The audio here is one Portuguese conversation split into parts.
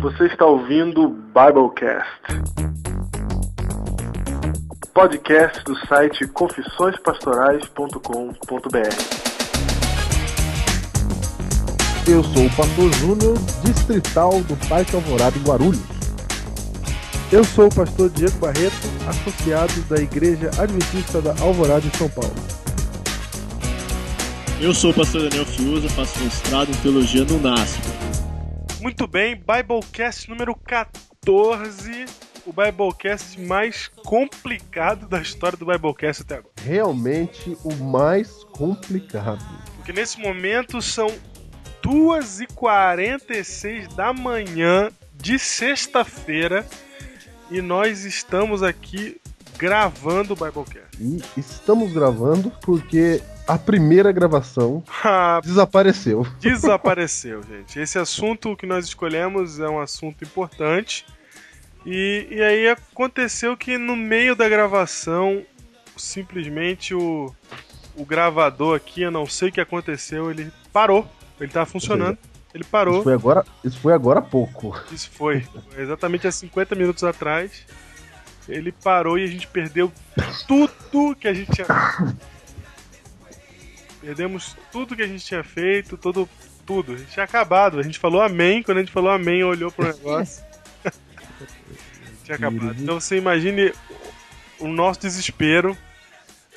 Você está ouvindo o Biblecast. Podcast do site confissõespastorais.com.br. Eu sou o pastor Júnior, distrital do Parque Alvorada em Guarulhos. Eu sou o pastor Diego Barreto, associado da Igreja Adventista da Alvorada em São Paulo. Eu sou o pastor Daniel Fiuza, faço mestrado em teologia no NASP. Muito bem, Biblecast número 14, o Biblecast mais complicado da história do Biblecast até agora. Realmente o mais complicado. Porque nesse momento são 2h46 da manhã de sexta-feira e nós estamos aqui gravando o Biblecast. E estamos gravando porque a primeira gravação desapareceu. Desapareceu, gente. Esse assunto que nós escolhemos é um assunto importante. E, e aí aconteceu que no meio da gravação, simplesmente o, o gravador aqui, eu não sei o que aconteceu, ele parou. Ele tava funcionando. Ele Isso parou. foi agora, isso foi agora há pouco. Isso foi. Foi Exatamente há 50 minutos atrás. Ele parou e a gente perdeu tudo que a gente tinha. Perdemos tudo que a gente tinha feito, todo, tudo. A gente tinha acabado. A gente falou amém. Quando a gente falou amém, olhou pro negócio. tinha acabado. Então você imagine o nosso desespero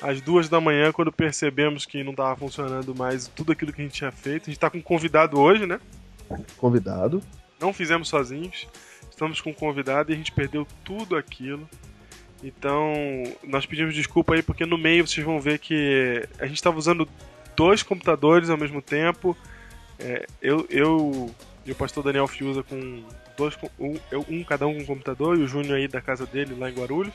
às duas da manhã quando percebemos que não tava funcionando mais tudo aquilo que a gente tinha feito. A gente tá com um convidado hoje, né? Convidado. não fizemos sozinhos. Estamos com um convidado e a gente perdeu tudo aquilo. Então, nós pedimos desculpa aí porque no meio vocês vão ver que a gente estava usando dois computadores ao mesmo tempo. É, eu, eu e o pastor Daniel Fiuza com dois, um, um cada um com um computador e o Júnior aí da casa dele lá em Guarulhos.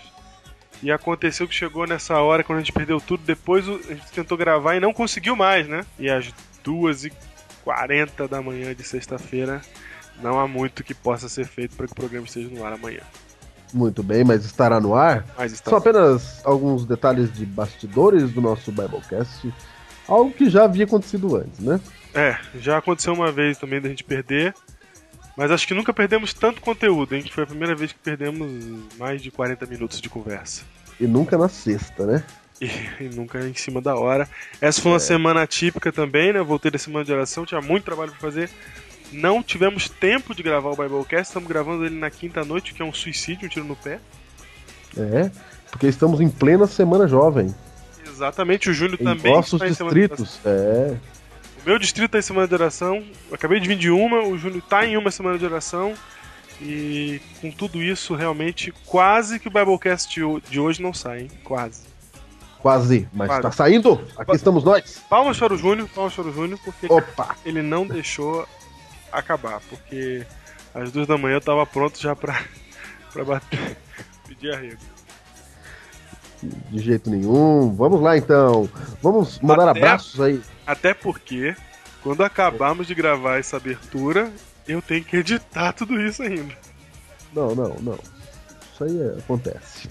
E aconteceu que chegou nessa hora quando a gente perdeu tudo. Depois a gente tentou gravar e não conseguiu mais, né? E às 2h40 da manhã de sexta-feira não há muito que possa ser feito para que o programa esteja no ar amanhã. Muito bem, mas estará no ar. Está São apenas alguns detalhes de bastidores do nosso Biblecast. Algo que já havia acontecido antes, né? É, já aconteceu uma vez também da gente perder. Mas acho que nunca perdemos tanto conteúdo, hein? Que foi a primeira vez que perdemos mais de 40 minutos de conversa. E nunca na sexta, né? E, e nunca em cima da hora. Essa foi uma semana atípica também, né? Eu voltei da semana de oração, tinha muito trabalho pra fazer. Não tivemos tempo de gravar o Biblecast, estamos gravando ele na quinta noite, que é um suicídio, um tiro no pé. É, porque estamos em plena semana jovem. Exatamente, o Júnior também nossos está em semana de oração. distritos. É. O meu distrito tá em semana de oração. Eu acabei de vir de uma, o Júnior tá em uma semana de oração. E com tudo isso, realmente, quase que o Biblecast de ho- de hoje não sai, hein? Quase. Quase, mas Quase. tá saindo. Aqui estamos nós. Palmas para o Júnior, palmas para o Júnior, porque Opa! ele não deixou acabar. Porque às duas da manhã eu tava pronto já pra, pra bater, pedir arrego. De jeito nenhum. Vamos lá então. Vamos mandar Até- abraços aí. Até porque, quando acabarmos de gravar essa abertura, eu tenho que editar tudo isso ainda. Não, não, não. Isso aí acontece.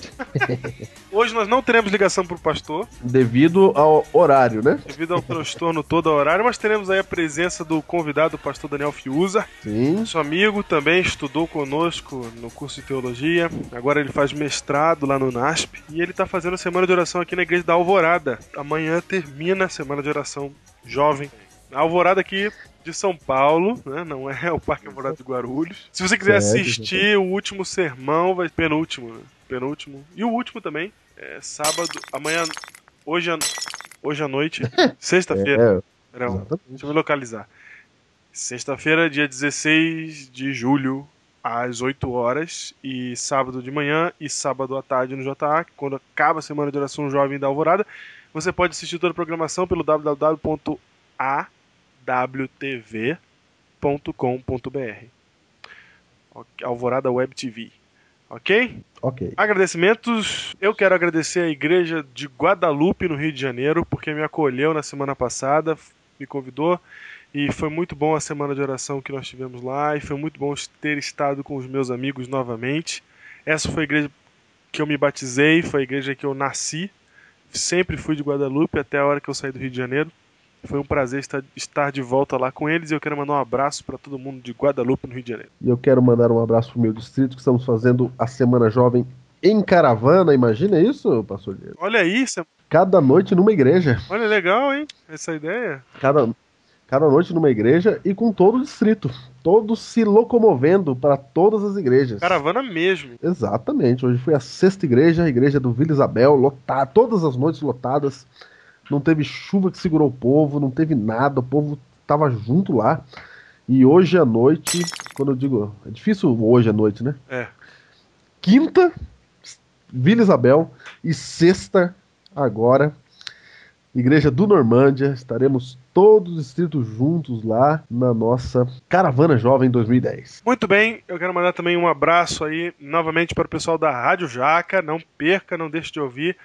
Hoje nós não teremos ligação pro pastor. Devido ao horário, né? devido ao transtorno todo ao horário, mas teremos aí a presença do convidado, o pastor Daniel Fiuza, Sim. nosso amigo, também estudou conosco no curso de teologia, agora ele faz mestrado lá no NASP, e ele está fazendo a semana de oração aqui na igreja da Alvorada. Amanhã termina a semana de oração jovem. A Alvorada aqui de São Paulo, né? Não é o Parque Alvorada de Guarulhos. Se você quiser assistir o último sermão, vai penúltimo, né? Penúltimo. E o último também. É sábado, amanhã, hoje, à- hoje à noite, sexta-feira. É, exatamente. Deixa eu me localizar. Sexta-feira, dia 16 de julho, às 8 horas, e sábado de manhã e sábado à tarde no JA, quando acaba a semana de oração jovem da Alvorada, você pode assistir toda a programação pelo www.awtv.com.br. Ok, Alvorada Web TV. Ok? ok. Agradecimentos. Eu quero agradecer a igreja de Guadalupe, no Rio de Janeiro, porque me acolheu na semana passada, me convidou. E foi muito bom a semana de oração que nós tivemos lá. E foi muito bom ter estado com os meus amigos novamente. Essa foi a igreja que eu me batizei, foi a igreja que eu nasci. Sempre fui de Guadalupe até a hora que eu saí do Rio de Janeiro. Foi um prazer estar, estar de volta lá com eles e eu quero mandar um abraço para todo mundo de Guadalupe, no Rio de Janeiro. E eu quero mandar um abraço pro meu distrito, que estamos fazendo a Semana Jovem em caravana. Imagina isso, pastor Diego? Olha isso, Cada noite numa igreja. olha legal, hein? Essa ideia. Cada, cada noite numa igreja e com todo o distrito. Todos se locomovendo para todas as igrejas. Caravana mesmo. Exatamente. Hoje foi a sexta igreja, a igreja do Vila Isabel, lotada, todas as noites lotadas. Não teve chuva que segurou o povo, não teve nada, o povo tava junto lá. E hoje à noite, quando eu digo, é difícil hoje à noite, né? É. Quinta, Vila Isabel e sexta agora Igreja do Normândia, estaremos todos os distritos juntos lá na nossa Caravana Jovem 2010. Muito bem, eu quero mandar também um abraço aí novamente para o pessoal da Rádio Jaca. Não perca, não deixe de ouvir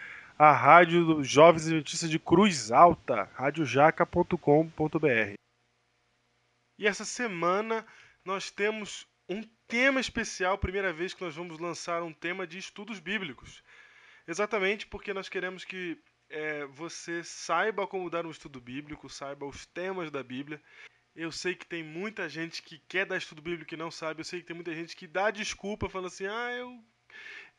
a Rádio Jovens Adventistas de Cruz Alta, radiojaca.com.br. E essa semana nós temos um tema especial, primeira vez que nós vamos lançar um tema de estudos bíblicos. Exatamente porque nós queremos que é, você saiba como dar um estudo bíblico, saiba os temas da Bíblia. Eu sei que tem muita gente que quer dar estudo bíblico e não sabe. Eu sei que tem muita gente que dá desculpa falando assim: ah, eu,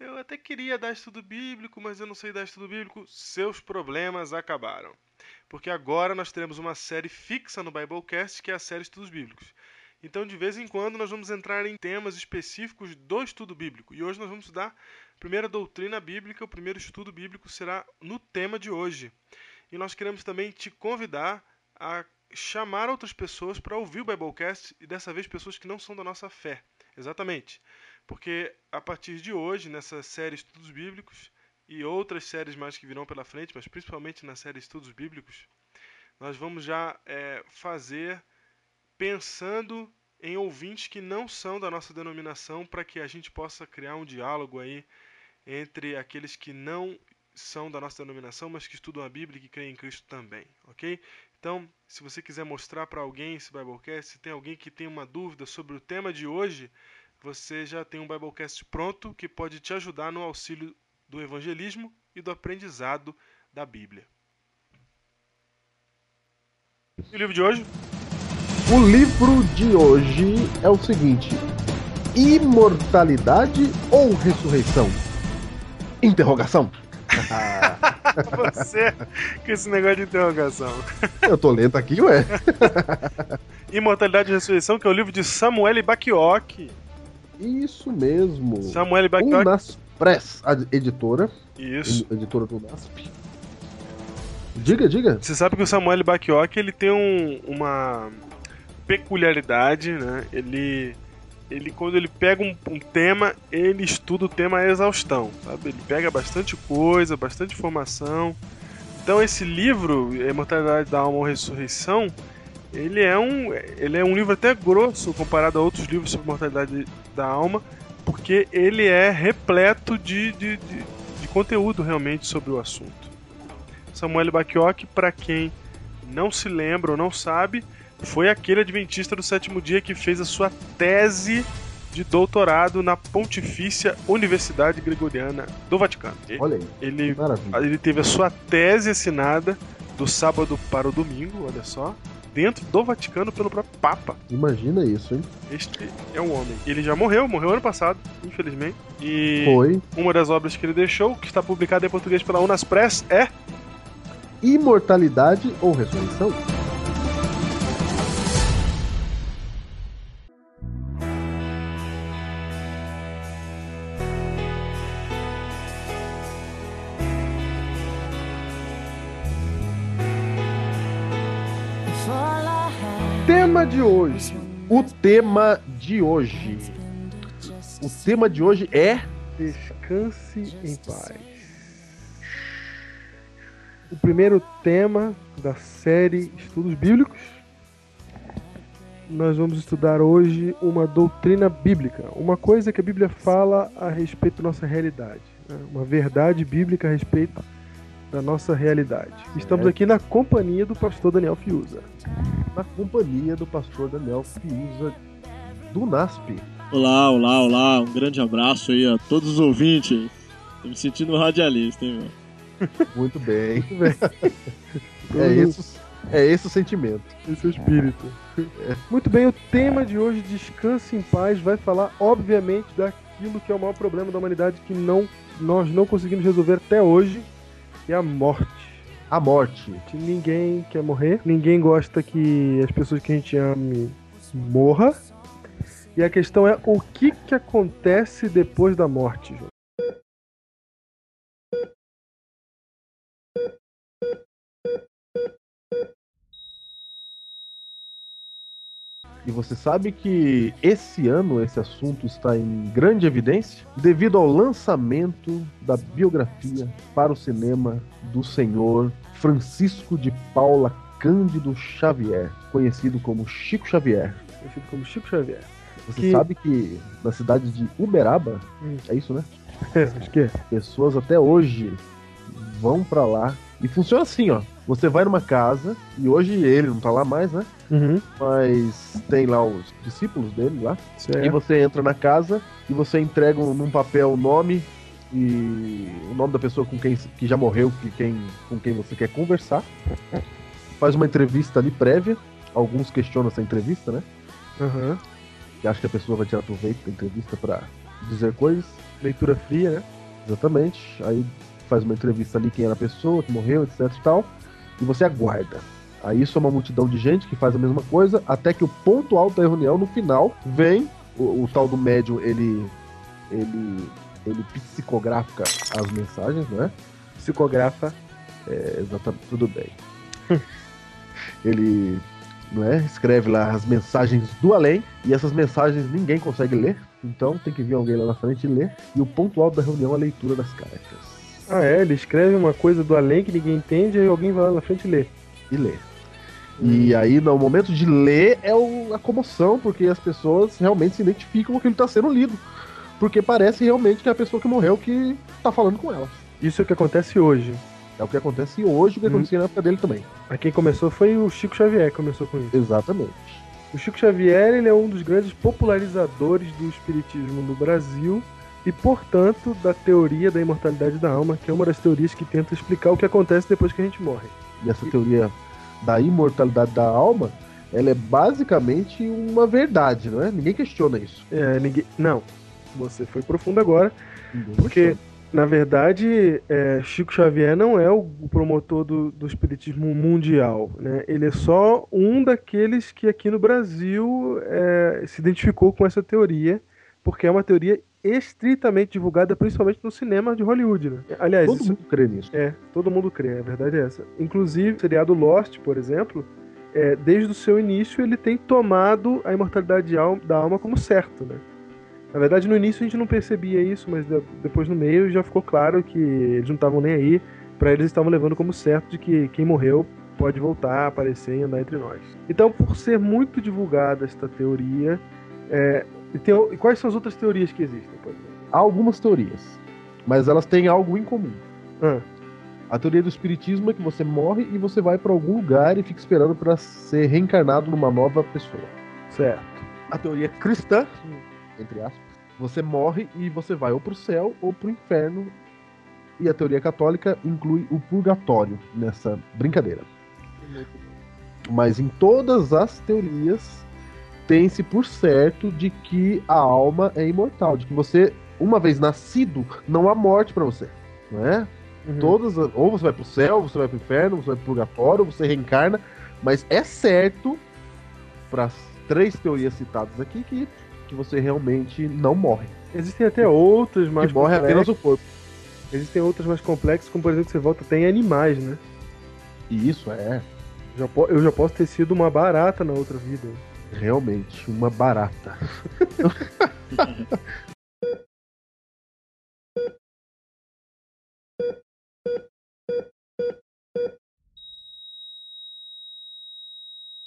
eu até queria dar estudo bíblico, mas eu não sei dar estudo bíblico. Seus problemas acabaram. Porque agora nós teremos uma série fixa no Biblecast, que é a série Estudos Bíblicos. Então, de vez em quando, nós vamos entrar em temas específicos do estudo bíblico. E hoje nós vamos estudar a primeira doutrina bíblica, o primeiro estudo bíblico será no tema de hoje. E nós queremos também te convidar a chamar outras pessoas para ouvir o Biblecast e dessa vez pessoas que não são da nossa fé. Exatamente. Porque a partir de hoje, nessa série Estudos Bíblicos e outras séries mais que virão pela frente, mas principalmente na série Estudos Bíblicos, nós vamos já é, fazer pensando em ouvintes que não são da nossa denominação para que a gente possa criar um diálogo aí entre aqueles que não são da nossa denominação, mas que estudam a Bíblia e que creem em Cristo também, ok? Então, se você quiser mostrar para alguém esse Biblecast, se tem alguém que tem uma dúvida sobre o tema de hoje, você já tem um Biblecast pronto que pode te ajudar no auxílio do evangelismo e do aprendizado da Bíblia. E o livro de hoje? O livro de hoje é o seguinte: Imortalidade ou ressurreição? Interrogação. Você com esse negócio de interrogação. Eu tô lento aqui, ué. Imortalidade e Ressurreição, que é o livro de Samuel Bakioc. Isso mesmo. Samuel Bakioc. Unas Press, a editora. Isso. Editora do NASP. Diga, diga. Você sabe que o Samuel Bakioc ele tem um, uma peculiaridade, né? Ele, ele quando ele pega um, um, tema, ele estuda o tema à exaustão, sabe? Ele pega bastante coisa, bastante informação. Então esse livro, Imortalidade da Alma ou Ressurreição, ele é um, ele é um livro até grosso comparado a outros livros sobre mortalidade da alma, porque ele é repleto de, de, de, de conteúdo realmente sobre o assunto. Samuel Bakioc, para quem não se lembra ou não sabe, foi aquele adventista do sétimo dia que fez a sua tese de doutorado na Pontifícia Universidade Gregoriana do Vaticano. Olha aí. Ele, ele teve a sua tese assinada do sábado para o domingo, olha só, dentro do Vaticano pelo próprio Papa. Imagina isso, hein? Este é um homem. Ele já morreu, morreu ano passado, infelizmente. E Foi. uma das obras que ele deixou, que está publicada em português pela Unas Press, é Imortalidade ou ressurreição? Tema de hoje. O tema de hoje. O tema de hoje é Descanse em paz. O primeiro tema da série Estudos Bíblicos. Nós vamos estudar hoje uma doutrina bíblica, uma coisa que a Bíblia fala a respeito da nossa realidade, né? uma verdade bíblica a respeito da nossa realidade. Estamos É. aqui na companhia do pastor Daniel Fiuza. na companhia do pastor Daniel Fiuza do NASP. Olá, olá, olá. Um grande abraço aí a todos os ouvintes. Tô me sentindo radialista, hein, meu? Muito bem. Muito bem. É isso. É esse o sentimento. Esse é o espírito. Muito bem, o tema de hoje, Descanse em Paz, vai falar, obviamente, daquilo que é o maior problema da humanidade que não, nós não conseguimos resolver até hoje, é a morte. A morte. Que ninguém quer morrer, ninguém gosta que as pessoas que a gente ame morra. E a questão é o que, que acontece depois da morte, João? E você sabe que esse ano esse assunto está em grande evidência devido ao lançamento da biografia para o cinema do senhor Francisco de Paula Cândido Xavier, conhecido como Chico Xavier. Conhecido como Chico Xavier. Você Que- sabe que na cidade de Uberaba, Hum. é isso, né? Acho que é. Pessoas até hoje vão pra lá e funciona assim, ó. Você vai numa casa e hoje ele não tá lá mais, né? Uhum. Mas tem lá os discípulos dele lá. E Certo. você entra na casa e você entrega um- num papel o nome e o nome da pessoa com quem que já morreu, que quem, com quem você quer conversar. Faz uma entrevista ali prévia. Alguns questionam essa entrevista, né? Aham. Que acha que a pessoa vai tirar proveito da entrevista pra dizer coisas. Leitura fria, né? Exatamente. Aí faz uma entrevista ali quem era a pessoa, que morreu, etc e tal. E você aguarda. Aí isso é uma multidão de gente que faz a mesma coisa, até que o ponto alto da reunião, no final, vem o, o tal do médium, ele. ele. ele psicografa as mensagens, não é? Psicografa. É, exatamente, tudo bem. ele não é? escreve lá as mensagens do além, e essas mensagens ninguém consegue ler, então tem que vir alguém lá na frente e ler. E o ponto alto da reunião é a leitura das cartas. Ah, é? Ele escreve uma coisa do além que ninguém entende, aí alguém vai lá na frente e lê. e ler. E aí, no momento de ler, é o- a comoção, porque as pessoas realmente se identificam com o que está sendo lido. Porque parece realmente que é a pessoa que morreu que tá falando com elas. Isso é o que acontece hoje. É o que acontece hoje, o que Hum. acontecia na época dele também. A quem começou foi o Chico Xavier que começou com isso. Exatamente. O Chico Xavier ele é um dos grandes popularizadores do espiritismo no Brasil e, portanto, da teoria da imortalidade da alma, que é uma das teorias que tenta explicar o que acontece depois que a gente morre. E essa teoria da imortalidade da alma, ela é basicamente uma verdade, não é? Ninguém questiona isso. É, ninguém... Não, você foi profundo agora, Ninguém porque, questiona. na verdade, é, Chico Xavier não é o promotor do, do espiritismo mundial. Né? Ele é só um daqueles que aqui no Brasil é, se identificou com essa teoria, porque é uma teoria estritamente divulgada, principalmente no cinema de Hollywood. Né? Aliás, todo isso- mundo crê nisso. é, todo mundo crê, a verdade é essa. Inclusive, o seriado Lost, por exemplo, é, desde o seu início ele tem tomado a imortalidade de al- da alma como certo, né? Na verdade, no início a gente não percebia isso, mas de- depois no meio já ficou claro que eles não estavam nem aí. Pra eles estavam levando como certo de que quem morreu pode voltar, aparecer e andar entre nós. Então, por ser muito divulgada esta teoria, é, e, tem o- e quais são as outras teorias que existem? Por exemplo? Há algumas teorias, mas elas têm algo em comum. Ah, A teoria do espiritismo é que você morre e você vai para algum lugar e fica esperando para ser reencarnado numa nova pessoa. certo. A teoria cristã, entre aspas, você morre e você vai ou pro céu ou pro inferno. E a teoria católica inclui o purgatório nessa brincadeira. Mas em todas as teorias tem-se por certo de que a alma é imortal, de que você, uma vez nascido, não há morte para você, não é? Uhum. Todas, as- ou você vai pro céu, ou você vai pro inferno, ou você vai pro purgatório, ou você reencarna, mas é certo, para as três teorias citadas aqui, que, que você realmente não morre. Existem até outras mais que morre apenas o corpo. Existem outras mais complexas, como por exemplo, você volta até em animais, né? E isso é eu já posso ter sido uma barata na outra vida. Realmente uma barata.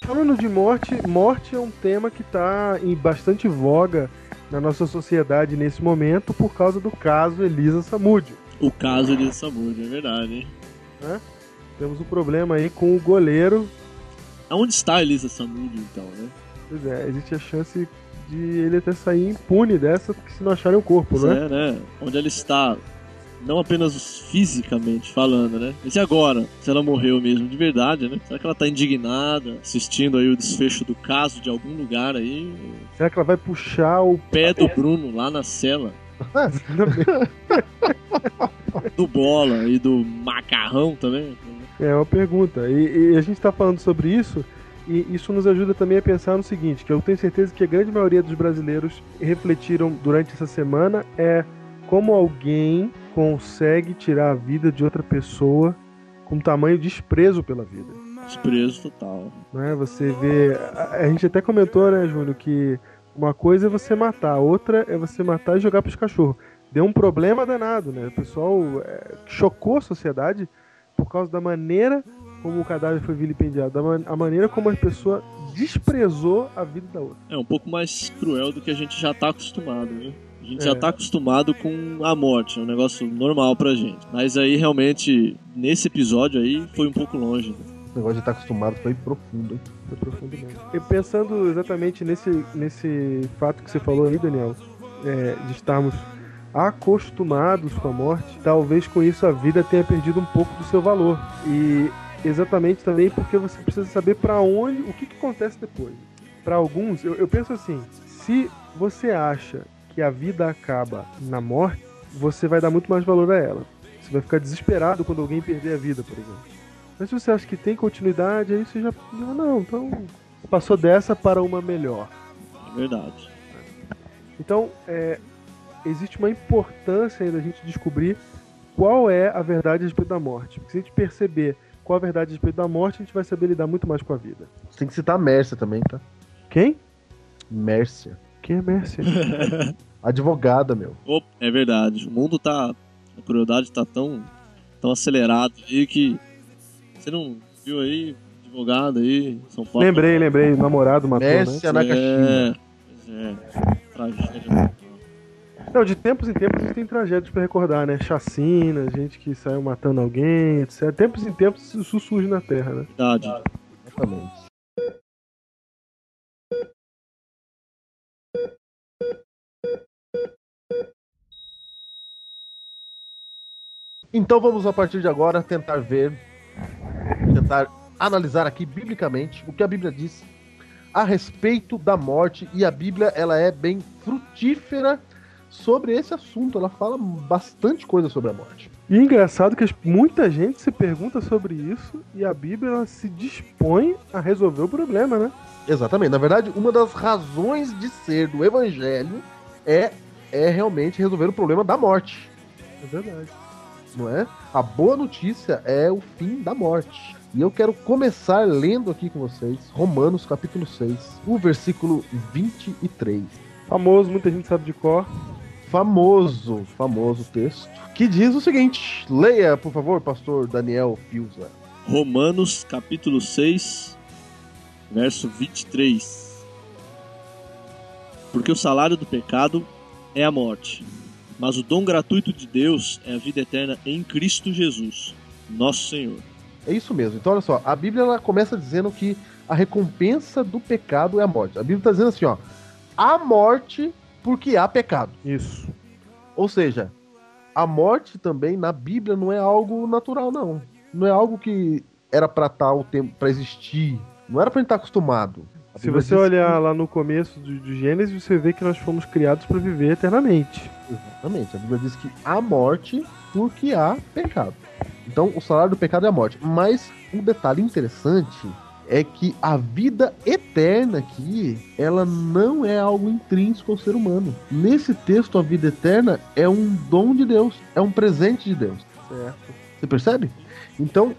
Falando de morte, morte é um tema que está em bastante voga na nossa sociedade nesse momento por causa do caso Elisa Samúdio. O caso de Samud, é verdade, hein? Temos um problema aí com o goleiro. Aonde está Elisa Samud, então, né? Pois é, existe a chance de ele até sair impune dessa se não acharem o corpo, Pois não é? né? Onde ela está? Não apenas fisicamente falando, né? Mas e agora? Se ela morreu mesmo de verdade, né? Será que ela tá indignada, assistindo aí o desfecho do caso de algum lugar aí? Será que ela vai puxar o Pé do Bruno lá na cela. do bola e do macarrão também. É uma pergunta. E, e a gente está falando sobre isso e isso nos ajuda também a pensar no seguinte, que eu tenho certeza que a grande maioria dos brasileiros refletiram durante essa semana é como alguém consegue tirar a vida de outra pessoa com tamanho desprezo pela vida. Desprezo total. Né? Você vê. A, a gente até comentou, né, Júlio, que uma coisa é você matar, a outra é você matar e jogar pros cachorros. Deu um problema danado, né? O pessoal é, chocou a sociedade por causa da maneira como o cadáver foi vilipendiado, da man a maneira como a pessoa desprezou a vida da outra. É um pouco mais cruel do que a gente já tá acostumado, né? A gente É. já tá acostumado com a morte, é um negócio normal pra gente. Mas aí realmente, nesse episódio aí, foi um pouco longe. né? O negócio de estar acostumado foi profundo, hein? Foi profundo mesmo. E pensando exatamente nesse, nesse fato que você falou aí, Daniel, é, de estarmos acostumados com a morte, talvez com isso a vida tenha perdido um pouco do seu valor. E exatamente também porque você precisa saber para onde, o que, que acontece depois. Para alguns, eu, eu penso assim: se você acha que a vida acaba na morte, você vai dar muito mais valor a ela. Você vai ficar desesperado quando alguém perder a vida, por exemplo. Mas se você acha que tem continuidade, aí você já. Não, não, então passou dessa para uma melhor. Verdade. Então, é, existe uma importância aí da gente descobrir qual é a verdade a respeito da morte. Porque se a gente perceber qual a verdade a respeito da morte, a gente vai saber lidar muito mais com a vida. Você tem que citar a Mércia também, tá? Quem? Mércia. Quem é Mércia? Advogada, meu. Opa, é verdade. O mundo tá. A crueldade tá tão, tão acelerado aí que. Você não viu aí? Advogado aí, São Paulo. lembrei, lembrei. Namorado matou, Mércia né? Nakashima. É, pois é. Tragédia. Não, de tempos em tempos a gente tem tragédias pra recordar, né? Chacina, gente que saiu matando alguém, etc. Tempos em tempos isso surge na Terra, né? Verdade. Exatamente. Então vamos a partir de agora tentar ver, tentar analisar aqui biblicamente o que a Bíblia diz a respeito da morte e a Bíblia ela é bem frutífera sobre esse assunto. Ela fala bastante coisa sobre a morte. E é engraçado que muita gente se pergunta sobre isso e a Bíblia se dispõe a resolver o problema, né? Exatamente. Na verdade, uma das razões de ser do Evangelho é é realmente resolver o problema da morte. É verdade. não é? A boa notícia é o fim da morte. E eu quero começar lendo aqui com vocês Romanos capítulo 6, o versículo 23. Famoso, muita gente sabe de cor. Famoso, famoso texto, que diz o seguinte: leia, por favor, pastor Daniel Pilza. Romanos capítulo 6, verso 23. Porque o salário do pecado é a morte, mas o dom gratuito de Deus é a vida eterna em Cristo Jesus, nosso Senhor. É isso mesmo. Então, olha só, a Bíblia ela começa dizendo que a recompensa do pecado é a morte. A Bíblia está dizendo assim, ó, há morte porque há pecado. Isso. Ou seja, a morte também na Bíblia não é algo natural, não. Não é algo que era para estar o tempo para existir. Não era pra gente estar acostumado. A Se você olhar lá no começo do, do Gênesis, você vê que nós fomos criados para viver eternamente. exatamente. A Bíblia diz que há morte porque há pecado. Então, o salário do pecado é a morte. Mas um detalhe interessante é que a vida eterna aqui, ela não é algo intrínseco ao ser humano. Nesse texto, a vida eterna é um dom de Deus, é um presente de Deus. Certo. Você percebe? Então,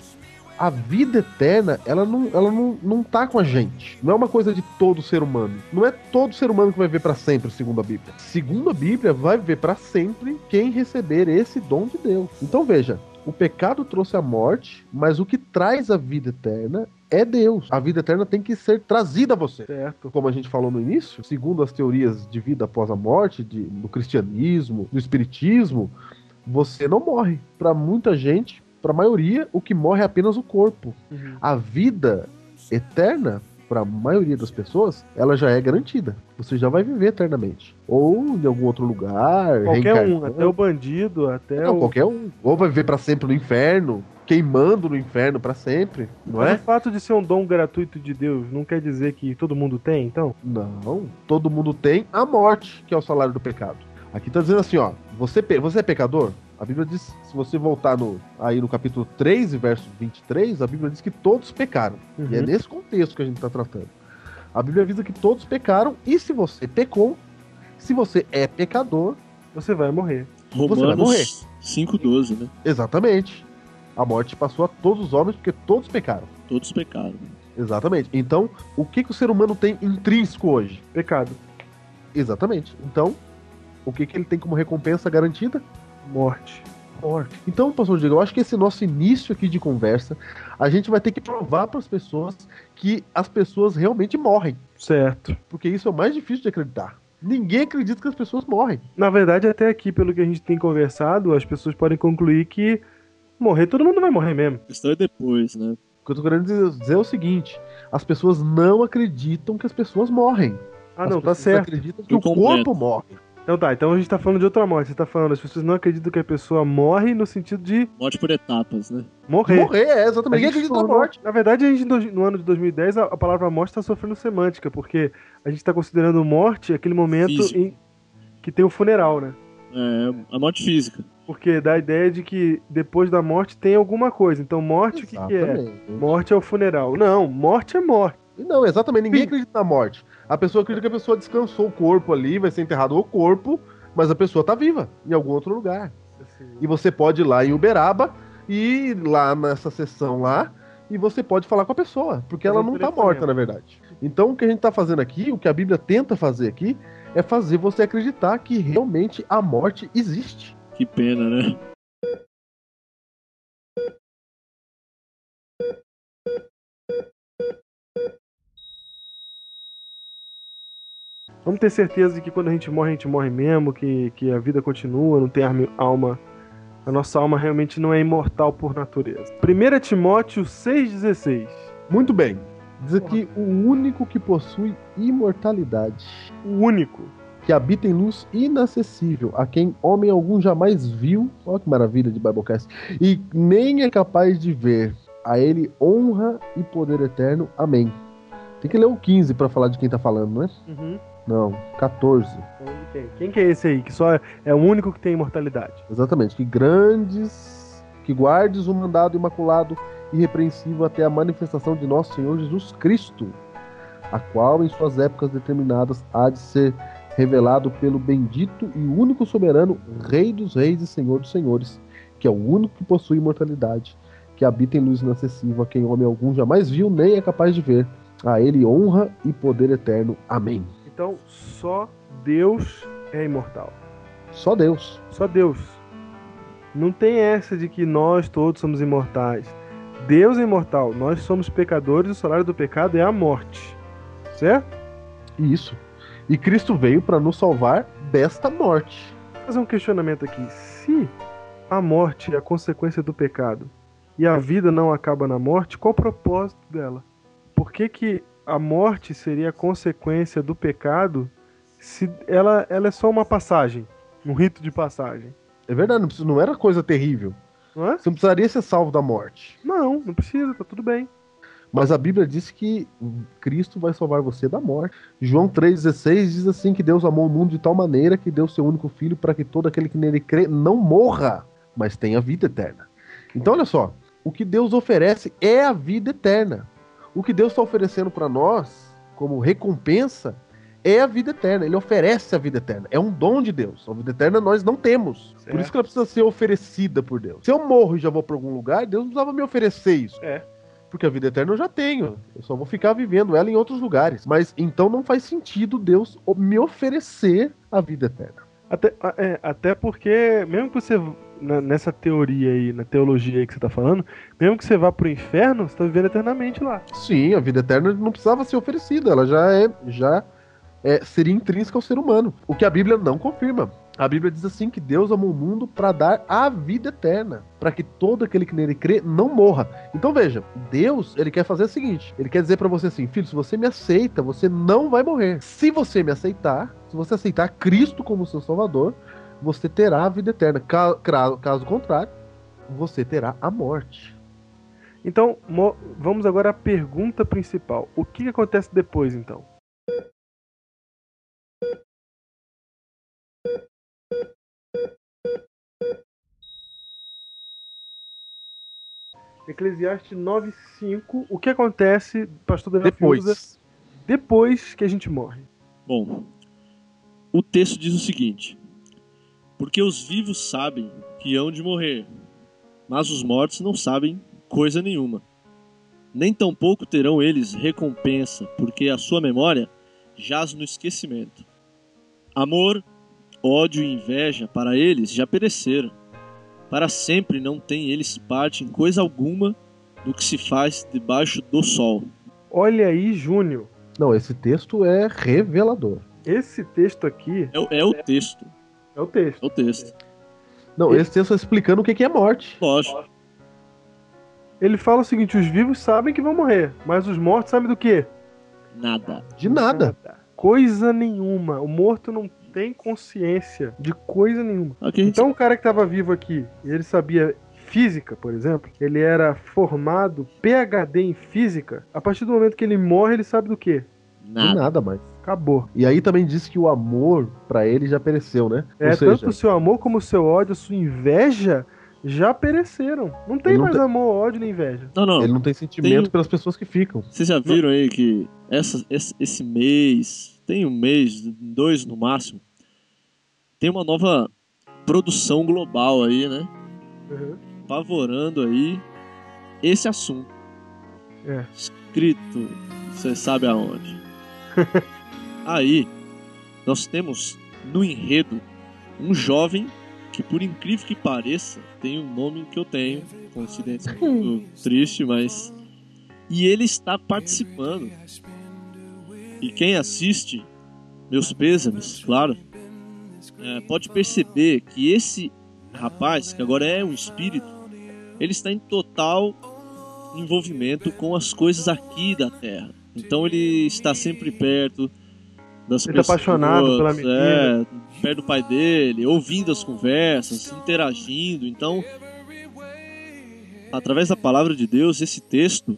a vida eterna, ela não, ela não, não tá com a gente. Não é uma coisa de todo ser humano. Não é todo ser humano que vai viver para sempre, segundo a Bíblia. Segundo a Bíblia, vai viver para sempre quem receber esse dom de Deus. Então veja, o pecado trouxe a morte, mas o que traz a vida eterna é Deus. A vida eterna tem que ser trazida a você Certo. como a gente falou no início, segundo as teorias de vida após a morte, de, do cristianismo, do espiritismo, você não morre. Para muita gente, para a maioria, o que morre é apenas o corpo. A vida eterna para a maioria das pessoas, ela já é garantida. Você já vai viver eternamente. Ou em algum outro lugar. Qualquer um, até o bandido, até Não, o. qualquer um. Ou vai viver para sempre no inferno, queimando no inferno para sempre, não Mas é? o fato de ser um dom gratuito de Deus não quer dizer que todo mundo tem, então? Não. Todo mundo tem a morte, que é o salário do pecado. Aqui tá dizendo assim, ó. Você, você é pecador? A Bíblia diz, se você voltar no, aí no capítulo 3 e verso 23, a Bíblia diz que todos pecaram. E é Uhum. nesse contexto que a gente está tratando. A Bíblia avisa que todos pecaram, e se você pecou, se você é pecador, Você vai morrer. Você vai morrer. Romanos 5,12, né? exatamente. A morte passou a todos os homens porque todos pecaram. Todos pecaram. Exatamente. Então, o que, que o ser humano tem intrínseco hoje? Pecado. Exatamente. Então, o que, que ele tem como recompensa garantida? Morte. Morte. Então, pastor Diego, eu acho que esse nosso início aqui de conversa, a gente vai ter que provar para as pessoas que as pessoas realmente morrem. Certo. Porque isso é o mais difícil de acreditar. Ninguém acredita que as pessoas morrem. Na verdade, até aqui, pelo que a gente tem conversado, as pessoas podem concluir que morrer, todo mundo vai morrer mesmo. A questão é depois, né? O que eu tô querendo dizer, é o seguinte: as pessoas não acreditam que as pessoas morrem. Ah, As não, tá pessoas certo. acreditam que Eu o completo. corpo morre. Então tá, então a gente tá falando de outra morte. Você tá falando, as pessoas não acreditam que a pessoa morre no sentido de Morte por etapas, né? morrer. Morrer, é, exatamente. Ninguém acredita na morte. Na verdade, a gente, no no ano de 2010, a, a palavra morte está sofrendo semântica, porque a gente está considerando morte aquele momento Físico. em que tem o funeral, né? É, a morte física. Porque dá a ideia de que depois da morte tem alguma coisa. Então, morte, o que, que é? Morte é o funeral. Não, morte é morte. Não, exatamente. Ninguém Sim. acredita na morte. A pessoa acredita que a pessoa descansou o corpo ali, vai ser enterrado o corpo, mas a pessoa tá viva em algum outro lugar. E você pode ir lá em Uberaba e ir lá nessa sessão lá e você pode falar com a pessoa, porque ela não tá morta, na verdade. Então o que a gente tá fazendo aqui, o que a Bíblia tenta fazer aqui, é fazer você acreditar que realmente a morte existe. Que pena, né? Vamos ter certeza de que quando a gente morre, a gente morre mesmo, que, que a vida continua, não tem alma. A nossa alma realmente não é imortal por natureza. 1 Timóteo 6,16. Muito bem. Diz aqui o único que possui imortalidade, O único. Que habita em luz inacessível, a quem homem algum jamais viu. Olha que maravilha de Biblecast. E nem é capaz de ver. A ele honra e poder eterno. Amém. Tem que ler o 15 para falar de quem tá falando, não é? Uhum. Não, 14. Então, de Quem? Que é esse aí? Que só é, o único que tem imortalidade. Exatamente. Que grandes. Que guardes o mandado imaculado e irrepreensível até a manifestação de nosso Senhor Jesus Cristo, a qual em suas épocas determinadas há de ser revelado pelo bendito e único soberano Rei dos Reis e Senhor dos Senhores, que é o único que possui imortalidade, que habita em luz inacessível, a quem homem algum jamais viu nem é capaz de ver. A ele honra e poder eterno. Amém. Então, só Deus é imortal. Só Deus. Só Deus. Não tem essa de que nós todos somos imortais. Deus é imortal. Nós somos pecadores, o salário do pecado é a morte. Certo? Isso. E Cristo veio para nos salvar desta morte. Vou fazer um questionamento aqui. Se a morte é a consequência do pecado e a vida não acaba na morte, qual o propósito dela? Por que, que a morte seria a consequência do pecado se ela, ela é só uma passagem? Um rito de passagem? É verdade, não, precisa- não era coisa terrível. Não é? Você não precisaria ser salvo da morte. Não, não precisa, tá tudo bem. Mas a Bíblia diz que Cristo vai salvar você da morte. João 3,16 diz assim que Deus amou o mundo de tal maneira que deu seu único filho para que todo aquele que nele crê não morra, mas tenha vida eterna. Então olha só, o que Deus oferece é a vida eterna. O que Deus está oferecendo para nós, como recompensa, é a vida eterna. Ele oferece a vida eterna. É um dom de Deus. A vida eterna nós não temos. Por Certo. isso que ela precisa ser oferecida por Deus. Se eu morro e já vou para algum lugar, Deus não precisava me oferecer isso. É. Porque a vida eterna eu já tenho. Eu só vou ficar vivendo ela em outros lugares. Mas então não faz sentido Deus me oferecer a vida eterna. Até, é, até porque, mesmo que você, na- nessa teoria aí, na teologia aí que você tá falando, mesmo que você vá pro inferno, você tá vivendo eternamente lá. Sim, a vida eterna não precisava ser oferecida. Ela já é. Já é, seria intrínseca ao ser humano. O que a Bíblia não confirma. A Bíblia diz assim que Deus amou o mundo para dar a vida eterna, para que todo aquele que nele crê não morra. Então veja, Deus, ele quer fazer o seguinte, ele quer dizer para você assim, filho, se você me aceita, você não vai morrer. Se você me aceitar, se você aceitar Cristo como seu salvador, você terá a vida eterna. Caso contrário, você terá a morte. Então, vamos agora à pergunta principal. O que acontece depois, então? Eclesiastes 9:5. O que acontece, pastor Davi depois? depois que a gente morre? Bom, o texto diz o seguinte: Porque os vivos sabem que hão de morrer, mas os mortos não sabem coisa nenhuma. Nem tampouco terão eles recompensa, porque a sua memória jaz no esquecimento. Amor, ódio e inveja para eles já pereceram. Para sempre não têm eles parte em coisa alguma do que se faz debaixo do sol. Olha aí, Júnior. Não, esse texto é revelador. Esse texto aqui. É, é o texto. É o texto. É o texto. Não, esse texto está explicando o que é morte. Lógico. Ele fala o seguinte: os vivos sabem que vão morrer, mas os mortos sabem do quê? Nada. De nada. nada. Coisa nenhuma. O morto não tem consciência de coisa nenhuma. Okay. Então o cara que estava vivo aqui, ele sabia física, por exemplo, ele era formado PhD em física. A partir do momento que ele morre, ele sabe do quê? Nada. De nada mais. Acabou. E aí também diz que o amor para ele já pereceu, né? É, seja... tanto o seu amor como o seu ódio, a sua inveja já pereceram. Não tem não mais tem... amor, ódio nem inveja. Não, não. Ele não tem sentimento tem... pelas pessoas que ficam. Vocês já viram não. aí que essa, esse, esse mês, tem um mês, dois no máximo, tem uma nova produção global aí, né? Uhum. Favorando aí esse assunto. É. Escrito, você sabe aonde. aí, nós temos no enredo um jovem que, por incrível que pareça, tem um nome que eu tenho, coincidência muito triste, mas. E ele está participando. E quem assiste, meus pêsames, claro, é, pode perceber que esse rapaz, que agora é um espírito, ele está em total envolvimento com as coisas aqui da Terra. Então ele está sempre perto das ele tá pessoas. Apaixonado pela menina. É, perto do pai dele, ouvindo as conversas, interagindo. Então, através da palavra de Deus, esse texto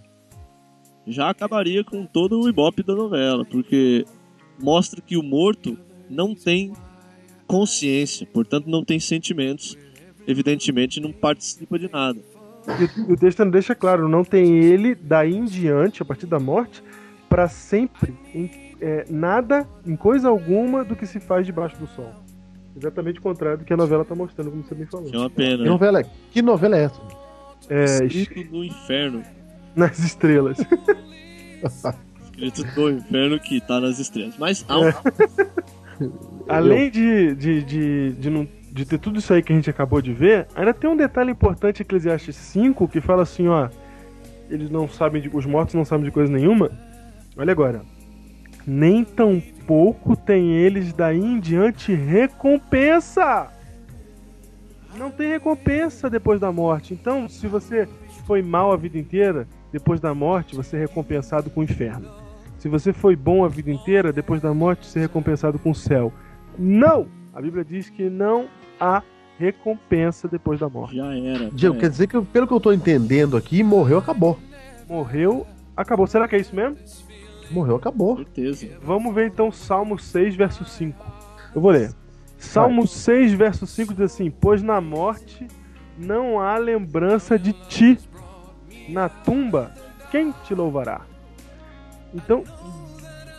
já acabaria com todo o ibope da novela, porque mostra que o morto não tem consciência, portanto não tem sentimentos, evidentemente não participa de nada. E o texto não deixa claro, não tem ele daí em diante, a partir da morte, para sempre em é, nada, em coisa alguma, do que se faz debaixo do sol. Exatamente o contrário do que a novela está mostrando, como você me falou. É uma pena. Que novela é, que novela é essa? É, Escrito no inferno. Nas estrelas. Escrito no inferno que está nas estrelas. Mas há um... Além de, de, de, de, não, de ter tudo isso aí que a gente acabou de ver, ainda tem um detalhe importante em Eclesiastes 5 que fala assim, ó. Eles não sabem de, Os mortos não sabem de coisa nenhuma. Olha agora. Nem tão pouco tem eles daí em diante recompensa. Não tem recompensa depois da morte. Então, se você foi mal a vida inteira, depois da morte você é recompensado com o inferno. Se você foi bom a vida inteira, depois da morte ser recompensado com o céu. Não! A Bíblia diz que não há recompensa depois da morte. Já era. Diego, quer dizer que pelo que eu estou entendendo aqui, morreu, acabou. Morreu, acabou. Será que é isso mesmo? Morreu, acabou. Certeza. Vamos ver então Salmo 6, verso 5. Eu vou ler. Salmo Vai. 6, verso 5 diz assim: Pois na morte não há lembrança de ti. Na tumba, quem te louvará? Então,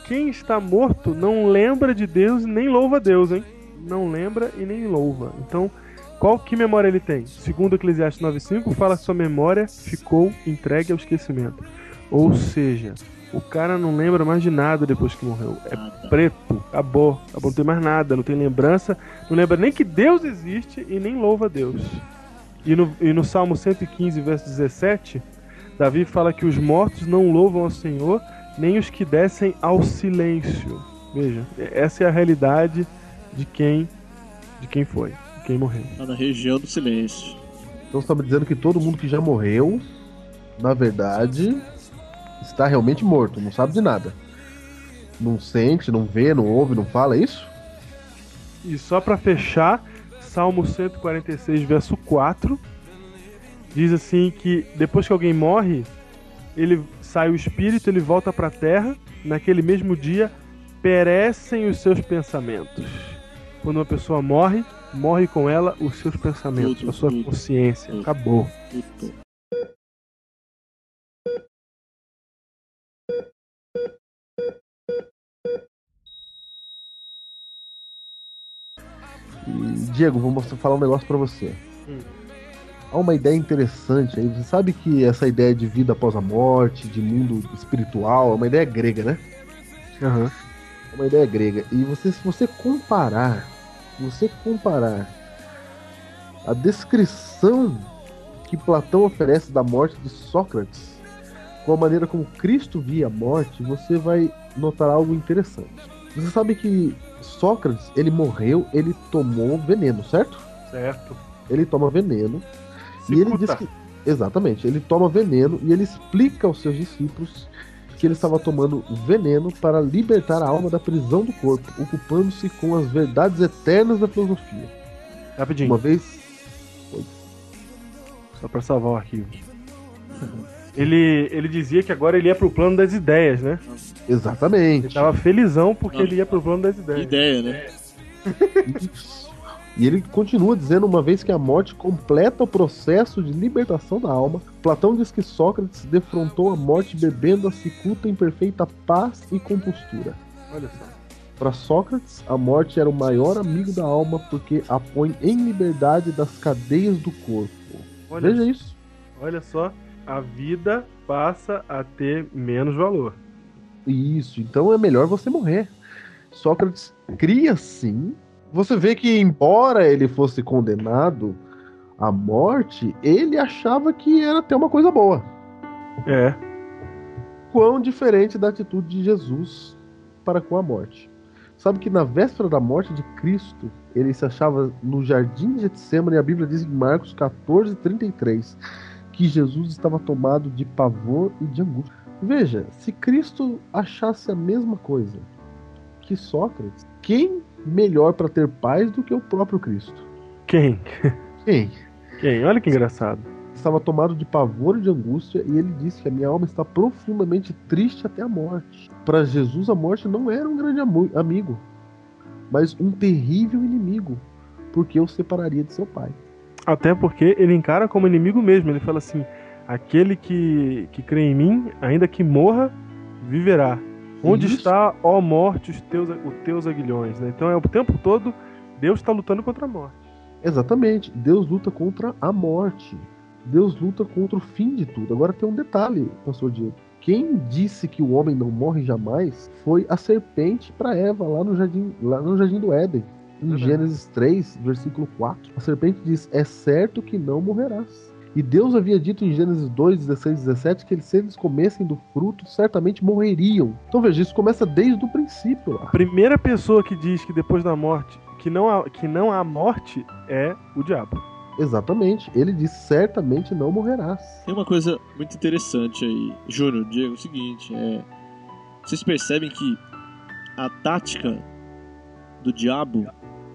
quem está morto não lembra de Deus nem louva a Deus, hein? Não lembra e nem louva. Então, qual que memória ele tem? Segundo Eclesiastes 9:5 fala que sua memória ficou entregue ao esquecimento. Ou seja, o cara não lembra mais de nada depois que morreu. É preto, acabou, acabou, não tem mais nada, não tem lembrança, não lembra nem que Deus existe e nem louva a Deus. E no, e no Salmo 115, verso 17, Davi fala que os mortos não louvam ao Senhor nem os que descem ao silêncio. Veja, essa é a realidade de quem de quem foi, de quem morreu. Tá na região do silêncio. Então você tá me dizendo que todo mundo que já morreu, na verdade, está realmente morto, não sabe de nada. Não sente, não vê, não ouve, não fala, é isso? E só para fechar, Salmo 146, verso 4, diz assim que depois que alguém morre, ele sai o espírito, ele volta para a terra, naquele mesmo dia perecem os seus pensamentos. Quando uma pessoa morre, morre com ela os seus pensamentos, a sua consciência. Acabou. Diego, vou mostrar, falar um negócio pra você. Há uma ideia interessante aí. Você sabe que essa ideia de vida após a morte, de mundo espiritual, é uma ideia grega, né? Aham. É uma ideia grega. E você, se você comparar, se você comparar a descrição que Platão oferece da morte de Sócrates com a maneira como Cristo via a morte, você vai notar algo interessante. Você sabe que Sócrates, ele morreu, ele tomou veneno, certo? Certo. Ele toma veneno e ele diz que exatamente, ele toma veneno e ele explica aos seus discípulos que ele estava tomando veneno para libertar a alma da prisão do corpo, ocupando-se com as verdades eternas da filosofia. Rapidinho, Uma vez, só pra salvar o arquivo. Ele, ele dizia que agora ele ia pro plano das ideias, né? Ele exatamente. tava felizão porque Não. ele ia pro plano das ideias. ideia, né? E ele continua dizendo, uma vez que a morte completa o processo de libertação da alma, Platão diz que Sócrates defrontou a morte bebendo a cicuta em perfeita paz e compostura. Olha só. Para Sócrates, a morte era o maior amigo da alma porque a põe em liberdade das cadeias do corpo. Olha, Veja isso. olha só, a vida passa a ter menos valor. Isso, então é melhor você morrer. Sócrates cria sim. Você vê que, embora ele fosse condenado à morte, ele achava que era até uma coisa boa. É. Quão diferente da atitude de Jesus para com a morte. Sabe que na véspera da morte de Cristo, ele se achava no jardim de Getsemane, e a Bíblia diz em Marcos 14, 33, que Jesus estava tomado de pavor e de angústia. Veja, se Cristo achasse a mesma coisa que Sócrates, quem melhor para ter paz do que o próprio Cristo? Quem? Quem? Quem? Olha que engraçado. Estava tomado de pavor e de angústia, e ele disse que a minha alma está profundamente triste até a morte. Para Jesus, a morte não era um grande amu- amigo, mas um terrível inimigo, porque o separaria de seu pai. Até porque ele encara como inimigo mesmo. Ele fala assim: aquele que, que crê em mim, ainda que morra, viverá. Onde Isso. está, ó morte, os teus, os teus aguilhões? né? Então é o tempo todo Deus está lutando contra a morte. Exatamente, Deus luta contra a morte. Deus luta contra o fim de tudo. Agora tem um detalhe, pastor Diego. Quem disse que o homem não morre jamais foi a serpente para Eva lá no jardim, lá no jardim do Éden. Em Verdade. Gênesis 3, versículo 4. A serpente diz: "É certo que não morrerás". E Deus havia dito em Gênesis 2, 16 e 17 que eles, se eles comessem do fruto, certamente morreriam. Então veja, isso começa desde o princípio lá. A primeira pessoa que diz que depois da morte, que não há, que não há morte, é o diabo. Exatamente. Ele diz: certamente não morrerás. Tem uma coisa muito interessante aí, Júnior, Diego, é o seguinte, é. Vocês percebem que a tática do diabo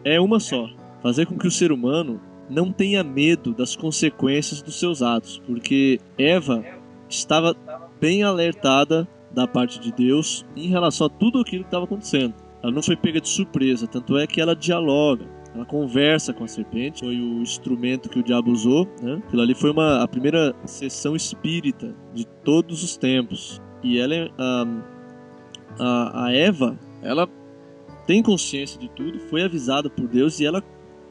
é uma só: fazer com que o ser humano não tenha medo das consequências dos seus atos, porque Eva estava bem alertada da parte de Deus em relação a tudo aquilo que estava acontecendo. Ela não foi pega de surpresa, tanto é que ela dialoga. Ela conversa com a serpente, foi o instrumento que o diabo usou, né? Aquilo ali foi uma, a primeira sessão espírita de todos os tempos. E ela, é, a, a, a Eva, ela tem consciência de tudo, foi avisada por Deus e ela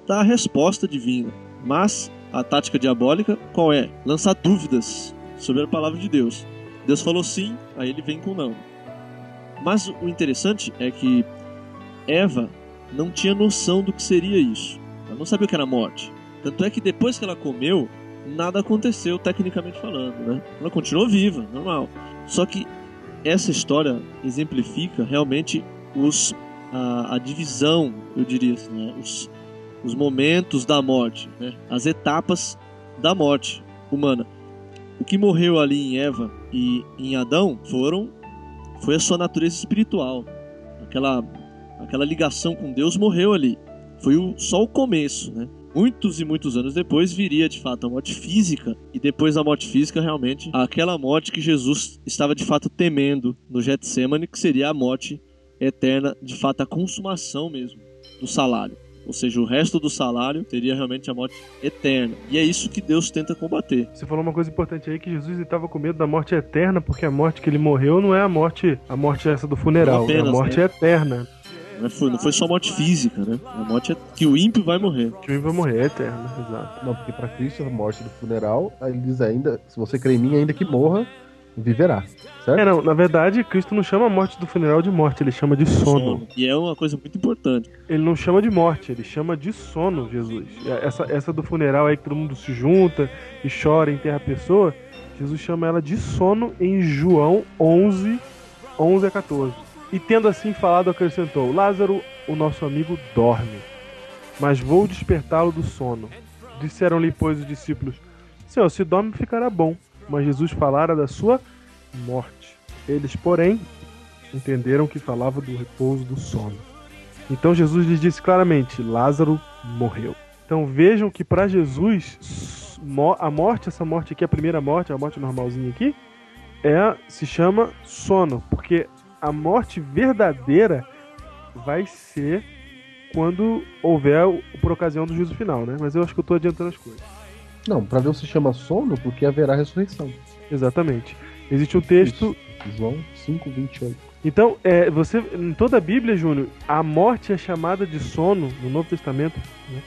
dá a resposta divina. Mas a tática diabólica qual é? Lançar dúvidas sobre a palavra de Deus. Deus falou sim, aí ele vem com não. Mas o interessante é que Eva não tinha noção do que seria isso. Ela não sabia o que era morte. Tanto é que depois que ela comeu, nada aconteceu, tecnicamente falando, né? Ela continuou viva, normal. Só que essa história exemplifica realmente os, a, a divisão, eu diria assim, né? os, os momentos da morte, né? as etapas da morte humana. O que morreu ali em Eva e em Adão foram foi a sua natureza espiritual. Aquela aquela ligação com Deus morreu ali. Foi o, só o começo, né? Muitos e muitos anos depois viria de fato a morte física e depois da morte física realmente aquela morte que Jesus estava de fato temendo no Getsemane, que seria a morte eterna, de fato a consumação mesmo do salário. Ou seja, o resto do salário seria realmente a morte eterna. E é isso que Deus tenta combater. Você falou uma coisa importante aí que Jesus estava com medo da morte eterna, porque a morte que ele morreu não é a morte, a morte essa do funeral, apenas, é a morte né? eterna. Não foi, não foi só morte física, né? A morte é que o ímpio vai morrer. Que o ímpio vai morrer, é eterna, exato. Não, porque para Cristo a morte do funeral, ele diz ainda, se você crê em mim, ainda que morra, viverá. Certo? É, não, na verdade, Cristo não chama a morte do funeral de morte, ele chama de sono. sono. E é uma coisa muito importante. Ele não chama de morte, ele chama de sono, Jesus. Essa, essa do funeral aí que todo mundo se junta e chora, enterra a pessoa, Jesus chama ela de sono em João 11, 11 a 14. E tendo assim falado, acrescentou: Lázaro, o nosso amigo, dorme, mas vou despertá-lo do sono. Disseram-lhe, pois, os discípulos: Senhor, se dorme, ficará bom mas Jesus falara da sua morte. Eles, porém, entenderam que falava do repouso do sono. Então Jesus lhes disse claramente: Lázaro morreu. Então vejam que para Jesus a morte, essa morte aqui, a primeira morte, a morte normalzinha aqui, é se chama sono, porque a morte verdadeira vai ser quando houver por ocasião do juízo final, né? Mas eu acho que eu estou adiantando as coisas. Não, para Deus se chama sono porque haverá ressurreição. Exatamente. Existe um texto. Isso. João 5, 28. Então, é, você, em toda a Bíblia, Júnior, a morte é chamada de sono no Novo Testamento né,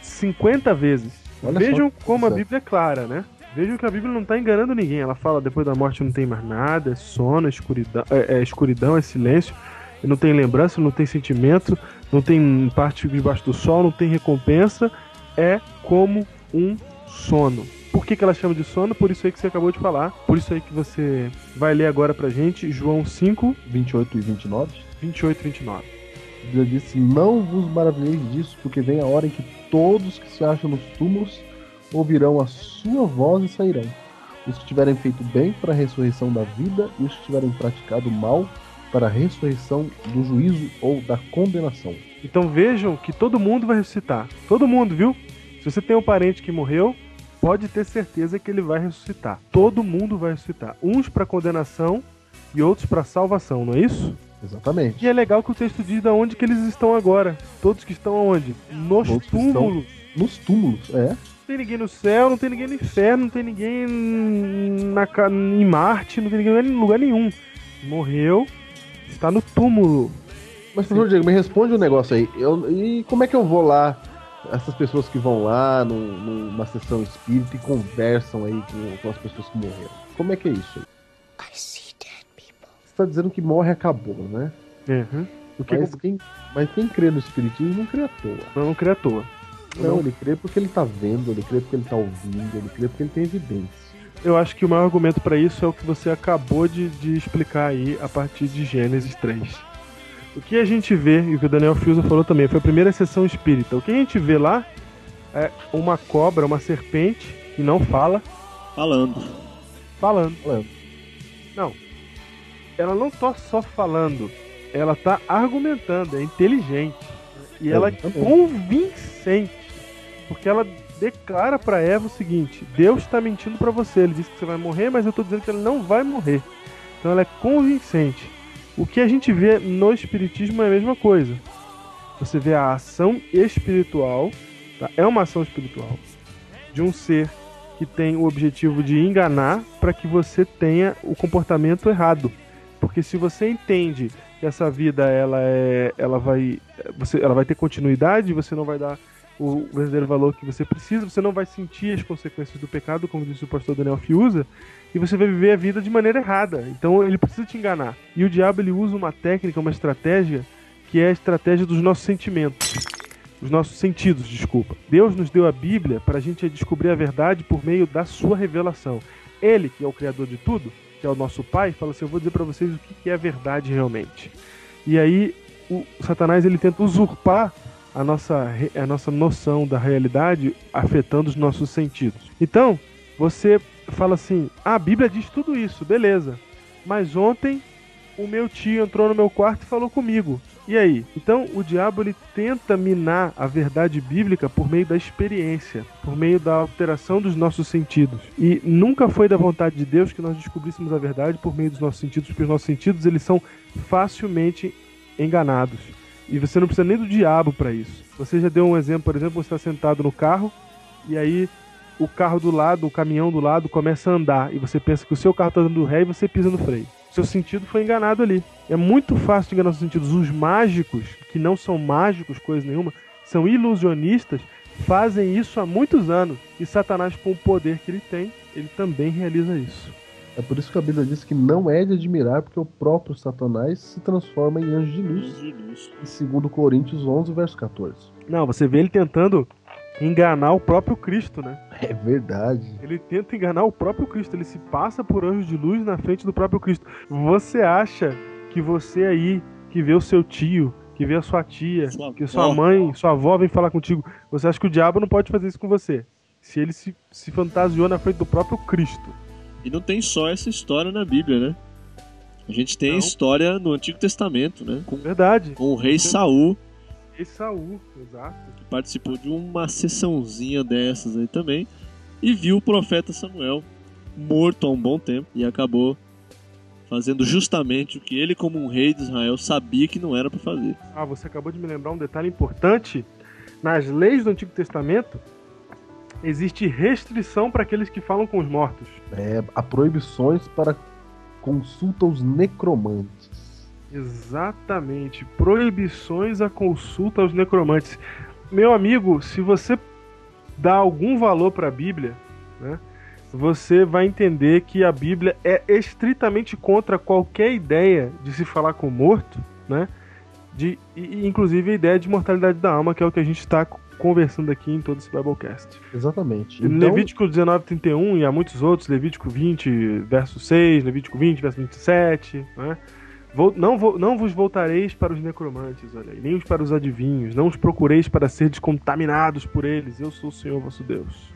50 vezes. Olha Vejam só, como a Bíblia é clara, né? Vejam que a Bíblia não está enganando ninguém. Ela fala depois da morte não tem mais nada, é sono, é escuridão, é, é escuridão, é silêncio, não tem lembrança, não tem sentimento, não tem parte debaixo do sol, não tem recompensa. É como um sono. Por que, que ela chama de sono? Por isso aí que você acabou de falar. Por isso aí que você vai ler agora pra gente, João 5, 28 e 29. 28 e 29. Deus disse: Não vos maravilheis disso, porque vem a hora em que todos que se acham nos túmulos ouvirão a sua voz e sairão. Os que tiverem feito bem para a ressurreição da vida e os que tiverem praticado mal para a ressurreição do juízo ou da condenação. Então vejam que todo mundo vai ressuscitar. Todo mundo, viu? Se você tem um parente que morreu, pode ter certeza que ele vai ressuscitar. Todo mundo vai ressuscitar. Uns para condenação e outros para salvação, não é isso? Exatamente. E é legal que o texto diz de onde que eles estão agora. Todos que estão aonde? Nos Todos túmulos. Nos túmulos, é. Não tem ninguém no céu, não tem ninguém no inferno, não tem ninguém na, em Marte, não tem ninguém em lugar nenhum. Morreu, está no túmulo. Mas, professor Diego, me responde um negócio aí. Eu, e como é que eu vou lá essas pessoas que vão lá num, numa sessão espírita e conversam aí com, com, as pessoas que morreram. Como é que é isso aí? Você está dizendo que morre acabou, né? Uhum. Porque mas, quem, mas quem crê no espiritismo não crê à toa. Não, não crê à toa. Não, não, ele crê porque ele está vendo, ele crê porque ele está ouvindo, ele crê porque ele tem evidência. Eu acho que o maior argumento para isso é o que você acabou de, de explicar aí a partir de Gênesis 3 o que a gente vê, e o que o Daniel Fiuza falou também, foi a primeira sessão espírita. O que a gente vê lá é uma cobra, uma serpente, que não fala. Falando. Falando. Falando. Não. Ela não tá só falando, ela tá argumentando, é inteligente. E ela é convincente. Porque ela declara para Eva o seguinte: Deus está mentindo para você. Ele disse que você vai morrer, mas eu estou dizendo que ele não vai morrer. Então ela é convincente. O que a gente vê no Espiritismo é a mesma coisa. Você vê a ação espiritual, tá? é uma ação espiritual, de um ser que tem o objetivo de enganar para que você tenha o comportamento errado. Porque se você entende que essa vida ela é, ela vai, você, ela vai ter continuidade, você não vai dar o verdadeiro valor que você precisa, você não vai sentir as consequências do pecado, como disse o pastor Daniel Fiuza, e você vai viver a vida de maneira errada. Então ele precisa te enganar. E o diabo ele usa uma técnica, uma estratégia que é a estratégia dos nossos sentimentos. Os nossos sentidos, desculpa. Deus nos deu a Bíblia para a gente descobrir a verdade por meio da sua revelação. Ele, que é o criador de tudo, que é o nosso pai, fala assim: "Eu vou dizer para vocês o que é a verdade realmente". E aí o Satanás ele tenta usurpar a nossa, a nossa noção da realidade afetando os nossos sentidos. Então, você fala assim: ah, a Bíblia diz tudo isso, beleza. Mas ontem o meu tio entrou no meu quarto e falou comigo. E aí? Então, o diabo ele tenta minar a verdade bíblica por meio da experiência, por meio da alteração dos nossos sentidos. E nunca foi da vontade de Deus que nós descobríssemos a verdade por meio dos nossos sentidos, porque os nossos sentidos eles são facilmente enganados. E você não precisa nem do diabo para isso. Você já deu um exemplo, por exemplo, você está sentado no carro e aí o carro do lado, o caminhão do lado começa a andar e você pensa que o seu carro está dando ré e você pisa no freio. Seu sentido foi enganado ali. É muito fácil de enganar os sentidos. Os mágicos, que não são mágicos, coisa nenhuma, são ilusionistas, fazem isso há muitos anos. E Satanás, com o poder que ele tem, ele também realiza isso. É por isso que a Bíblia diz que não é de admirar, porque o próprio Satanás se transforma em anjo de luz. Luz de luz. Em 2 Coríntios 11, verso 14. Não, você vê ele tentando enganar o próprio Cristo, né? É verdade. Ele tenta enganar o próprio Cristo, ele se passa por anjo de luz na frente do próprio Cristo. Você acha que você aí, que vê o seu tio, que vê a sua tia, Sua que sua avó. mãe, sua avó vem falar contigo, você acha que o diabo não pode fazer isso com você? Se ele se, se fantasiou na frente do próprio Cristo. E não tem só essa história na Bíblia, né? A gente tem Não. história no Antigo Testamento, né? Com, Verdade. com o rei Saul, E Saul, exato. que participou de uma sessãozinha dessas aí também, e viu o profeta Samuel morto há um bom tempo e acabou fazendo justamente o que ele, como um rei de Israel, sabia que não era para fazer. Ah, você acabou de me lembrar um detalhe importante. Nas leis do Antigo Testamento, existe restrição para aqueles que falam com os mortos. É, há proibições para consulta aos necromantes. Exatamente. Proibições à consulta aos necromantes. Meu amigo, se você dá algum valor para a Bíblia, né, você vai entender que a Bíblia é estritamente contra qualquer ideia de se falar com o morto, né? De, inclusive a ideia de mortalidade da alma, que é o que a gente está conversando aqui em todo esse Biblecast. Exatamente. Então, Levítico 19, 31 e há muitos outros, Levítico 20, verso 6, Levítico 20, verso 27, né? Vou, não, vou, não vos voltareis para os necromantes, olha aí, nem os para os adivinhos, não os procureis para ser descontaminados por eles, eu sou o Senhor vosso Deus.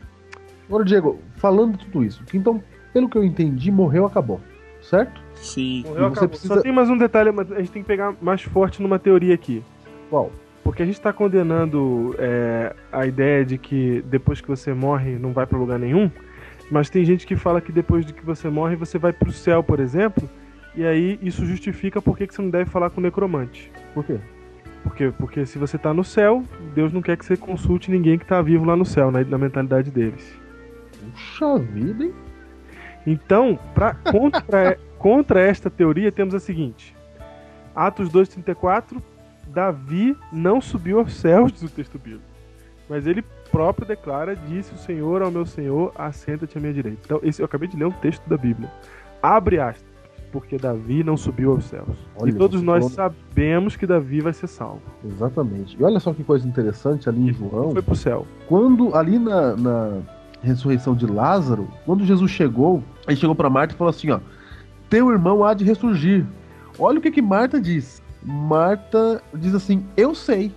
Agora, Diego, falando tudo isso, que então, pelo que eu entendi, morreu, acabou. Certo? Sim. Morreu, você acabou. precisa- Só tem mais um detalhe, mas a gente tem que pegar mais forte numa teoria aqui. Qual? Porque a gente está condenando é, a ideia de que depois que você morre não vai para lugar nenhum, mas tem gente que fala que depois de que você morre você vai para o céu, por exemplo, e aí isso justifica por que você não deve falar com o necromante. Por quê? Porque, porque se você tá no céu, Deus não quer que você consulte ninguém que tá vivo lá no céu, na, na mentalidade deles. Puxa vida, hein? Então, pra, contra, contra esta teoria, temos a seguinte: Atos 2,34, Davi não subiu aos céus, diz o texto bíblico. Mas ele próprio declara: Disse o Senhor ao meu Senhor, assenta-te à minha direita. Então, esse, eu acabei de ler um texto da Bíblia. Abre aspas, porque Davi não subiu aos céus. Olha, e todos nós falou- sabemos que Davi vai ser salvo. Exatamente. E olha só que coisa interessante ali em João. Foi pro céu. Quando ali na, na ressurreição de Lázaro, quando Jesus chegou, ele chegou para Marta e falou assim: ó, teu irmão há de ressurgir. Olha o que que Marta diz. Marta diz assim: eu sei.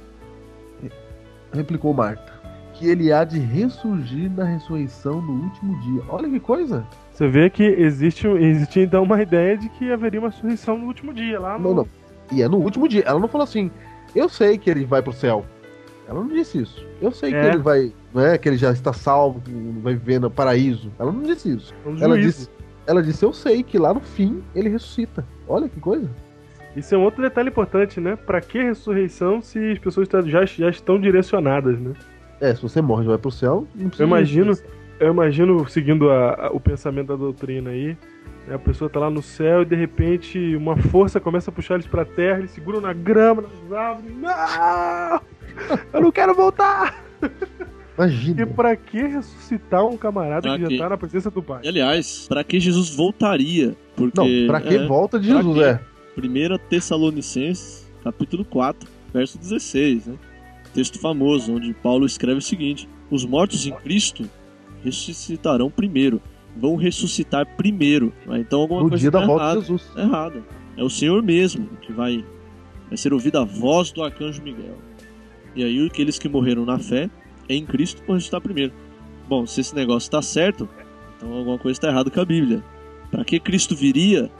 Replicou Marta. Que ele há de ressurgir na ressurreição no último dia. Olha que coisa. Você vê que existe, existe então uma ideia de que haveria uma ressurreição no último dia, lá no... Não, não. E é no último dia. Ela não falou assim: eu sei que ele vai pro céu. Ela não disse isso. Eu sei É. que ele vai, né, que ele já está salvo, que vai viver no paraíso. Ela não disse isso. no Ela disse, ela disse: Eu sei que lá no fim ele ressuscita. Olha que coisa. Isso é um outro detalhe importante, né? Pra que ressurreição se as pessoas tá- já, já estão direcionadas, né? É, se você morre e vai pro céu, não precisa. Eu imagino, eu imagino, seguindo a- a- o pensamento da doutrina aí, né, a pessoa tá lá no céu e de repente uma força começa a puxar eles pra terra, eles seguram na grama, nas árvores. Não! Eu não quero voltar! Imagina. E pra que ressuscitar um camarada Pra que já quê? tá na presença do Pai? E, aliás, para que Jesus voltaria? Porque Não, pra que é, volta de pra Jesus, é. 1 Tessalonicenses, capítulo 4, verso 16, né? Texto famoso, onde Paulo escreve o seguinte: Os mortos em Cristo ressuscitarão primeiro, vão ressuscitar primeiro. né? Então alguma No coisa dia da tá volta errada, de Jesus. tá errada. É o Senhor mesmo que vai, vai ser ouvida a voz do arcanjo Miguel. E aí aqueles que morreram na fé em Cristo vão ressuscitar primeiro. Bom, se esse negócio está certo, então alguma coisa está errada com a Bíblia. Para que Cristo viria,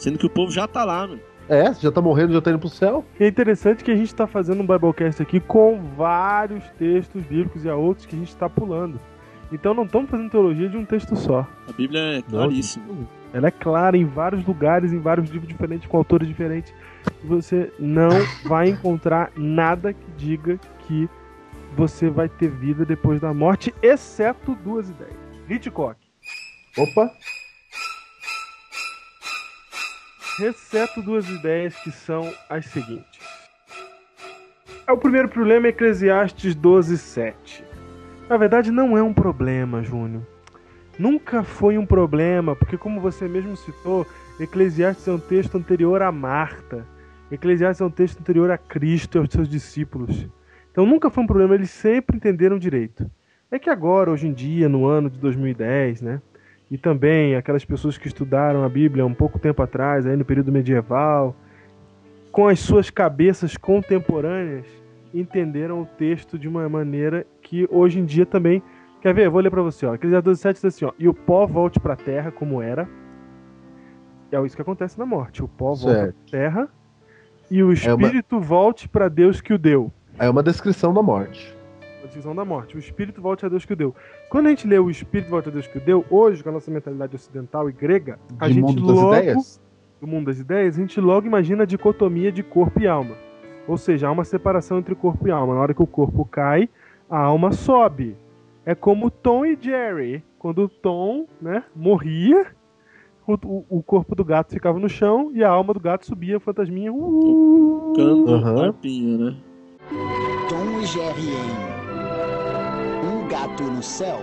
sendo que o povo já está lá, mano? É, já tá morrendo, já tá indo pro céu. E é interessante que a gente está fazendo um Biblecast aqui com vários textos bíblicos e há outros que a gente está pulando. Então não estamos fazendo teologia de um texto só. A Bíblia é claríssima. Ela é clara em vários lugares, em vários livros diferentes, com autores diferentes. Você não vai encontrar nada que diga que você vai ter vida depois da morte, exceto duas ideias. Hitchcock. Opa, Exceto duas ideias que são as seguintes. É o primeiro problema é Eclesiastes 12, 7. Na verdade, não é um problema, Júnior. Nunca foi um problema, porque, como você mesmo citou, Eclesiastes é um texto anterior a Marta. Eclesiastes é um texto anterior a Cristo e aos seus discípulos. Então nunca foi um problema, eles sempre entenderam direito. É que agora, hoje em dia, no ano de 2010, né? E também aquelas pessoas que estudaram a Bíblia um pouco tempo atrás, aí no período medieval, com as suas cabeças contemporâneas, entenderam o texto de uma maneira que hoje em dia também. Quer ver? Eu vou ler para você. Ó. Eclesiastes 12,7 diz assim: ó, E o pó volte para a terra como era. É isso que acontece na morte. O pó volta Certo. para a terra e o É uma- espírito volte para Deus que o deu. é uma descrição da morte. A divisão da morte. O espírito volte a Deus que o deu. Quando a gente lê o espírito volte a Deus que o deu, hoje, com a nossa mentalidade ocidental e grega, a De gente mundo logo, das ideias? do mundo das ideias, a gente logo imagina a dicotomia de corpo e alma. Ou seja, há uma separação entre corpo e alma. Na hora que o corpo cai, a alma sobe. É como Tom e Jerry. Quando o Tom né, morria, o, o- corpo do gato ficava no chão e a alma do gato subia, fantasminha. Uh, Tocando harpinha, né? Tom e Jerry Gato no Céu.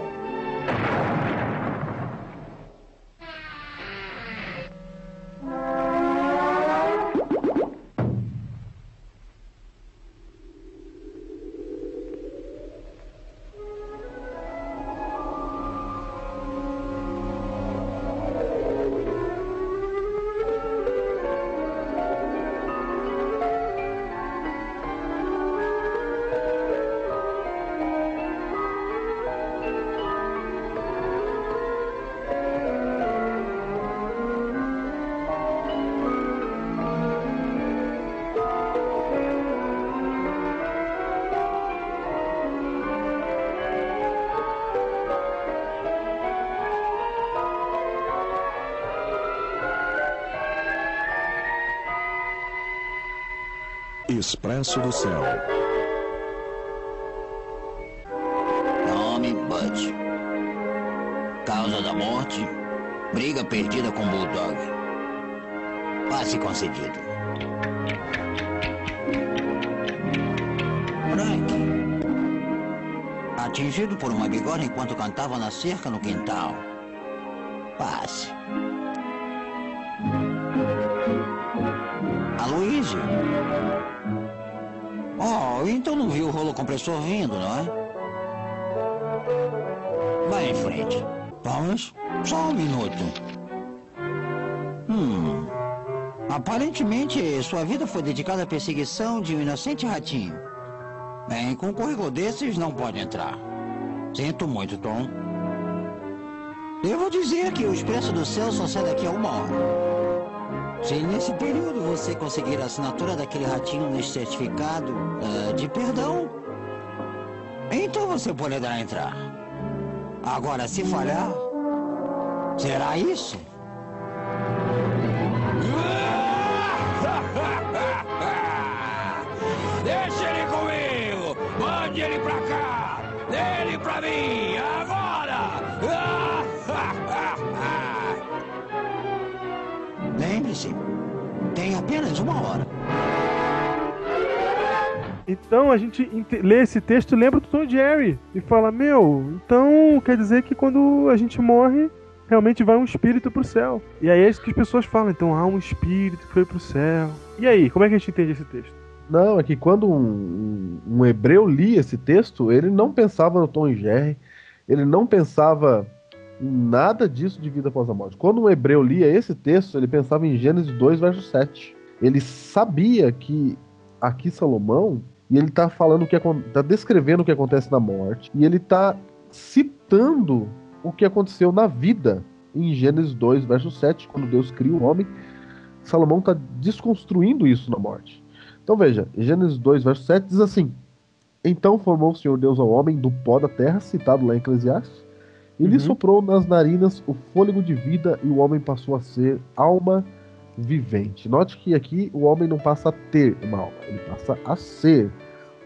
Expresso do Céu. Nome Bud. Causa da morte. Briga perdida com Bulldog. Passe concedido. Frank. Atingido por uma bigorna enquanto cantava na cerca no quintal. Viu o rolo compressor vindo, não é? Vai em frente. Vamos? Só um minuto. Hum. Aparentemente, sua vida foi dedicada à perseguição de um inocente ratinho. Bem, com um currículo desses, não pode entrar. Sinto muito, Tom. Devo dizer que o Expresso do Céu só sai daqui a uma hora. Se nesse período você conseguir a assinatura daquele ratinho nesse certificado eh, de perdão, então você poderá entrar. Agora, se falhar, será isso? Então a gente ente- lê esse texto lembra do Tom Jerry e fala: Meu, então quer dizer que quando a gente morre, realmente vai um espírito pro céu. E aí é isso que as pessoas falam: então há um espírito que foi pro céu. E aí, como é que a gente entende esse texto? Não, é que quando um- um hebreu lia esse texto, ele não pensava no Tom e Jerry, ele não pensava em nada disso de vida após a morte. Quando um hebreu lia esse texto, ele pensava em Gênesis 2, verso 7. Ele sabia que aqui Salomão E ele tá falando o que tá descrevendo o que acontece na morte. E ele tá citando o que aconteceu na vida em Gênesis 2, verso 7, quando Deus cria o homem. Salomão tá desconstruindo isso na morte. Então veja, Gênesis 2, verso 7 diz assim: Então formou o Senhor Deus ao homem do pó da terra, citado lá em Eclesiastes, e lhe Uhum. soprou nas narinas o fôlego de vida, e o homem passou a ser alma vivente. Note que aqui o homem não passa a ter uma alma, ele passa a ser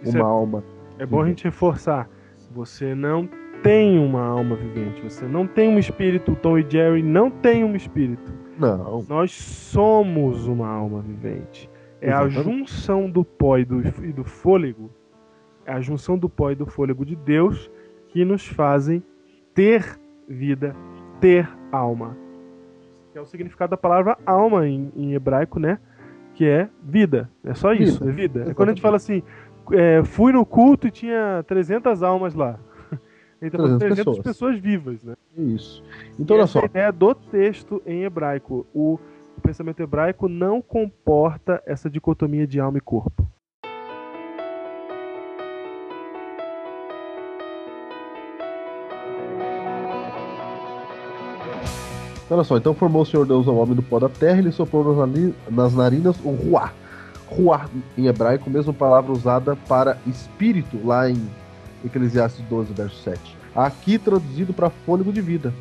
Isso uma é- alma. É bom a gente reforçar. Você não tem uma alma vivente. Você não tem um espírito. O Tom e Jerry não tem um espírito. Não, Nós somos uma alma vivente. É a Exatamente. junção do pó e do, e do fôlego. É a junção do pó e do fôlego de Deus que nos fazem ter vida, ter alma. Que é o significado da palavra alma em, em hebraico, né? Que é vida. É só isso, Vida. é vida. É quando a gente fala assim, é, fui no culto e tinha 300 almas lá. Então, 300 300 pessoas. pessoas vivas, né? isso. Então olha Essa só, é ideia do texto em hebraico. O, o pensamento hebraico não comporta essa dicotomia de alma e corpo. Olha só, então formou o Senhor Deus ao homem do pó da terra, e lhe soprou nas narinas o ruá. Ruá em hebraico, mesma palavra usada para espírito lá em Eclesiastes 12, verso 7. Aqui traduzido para fôlego de vida.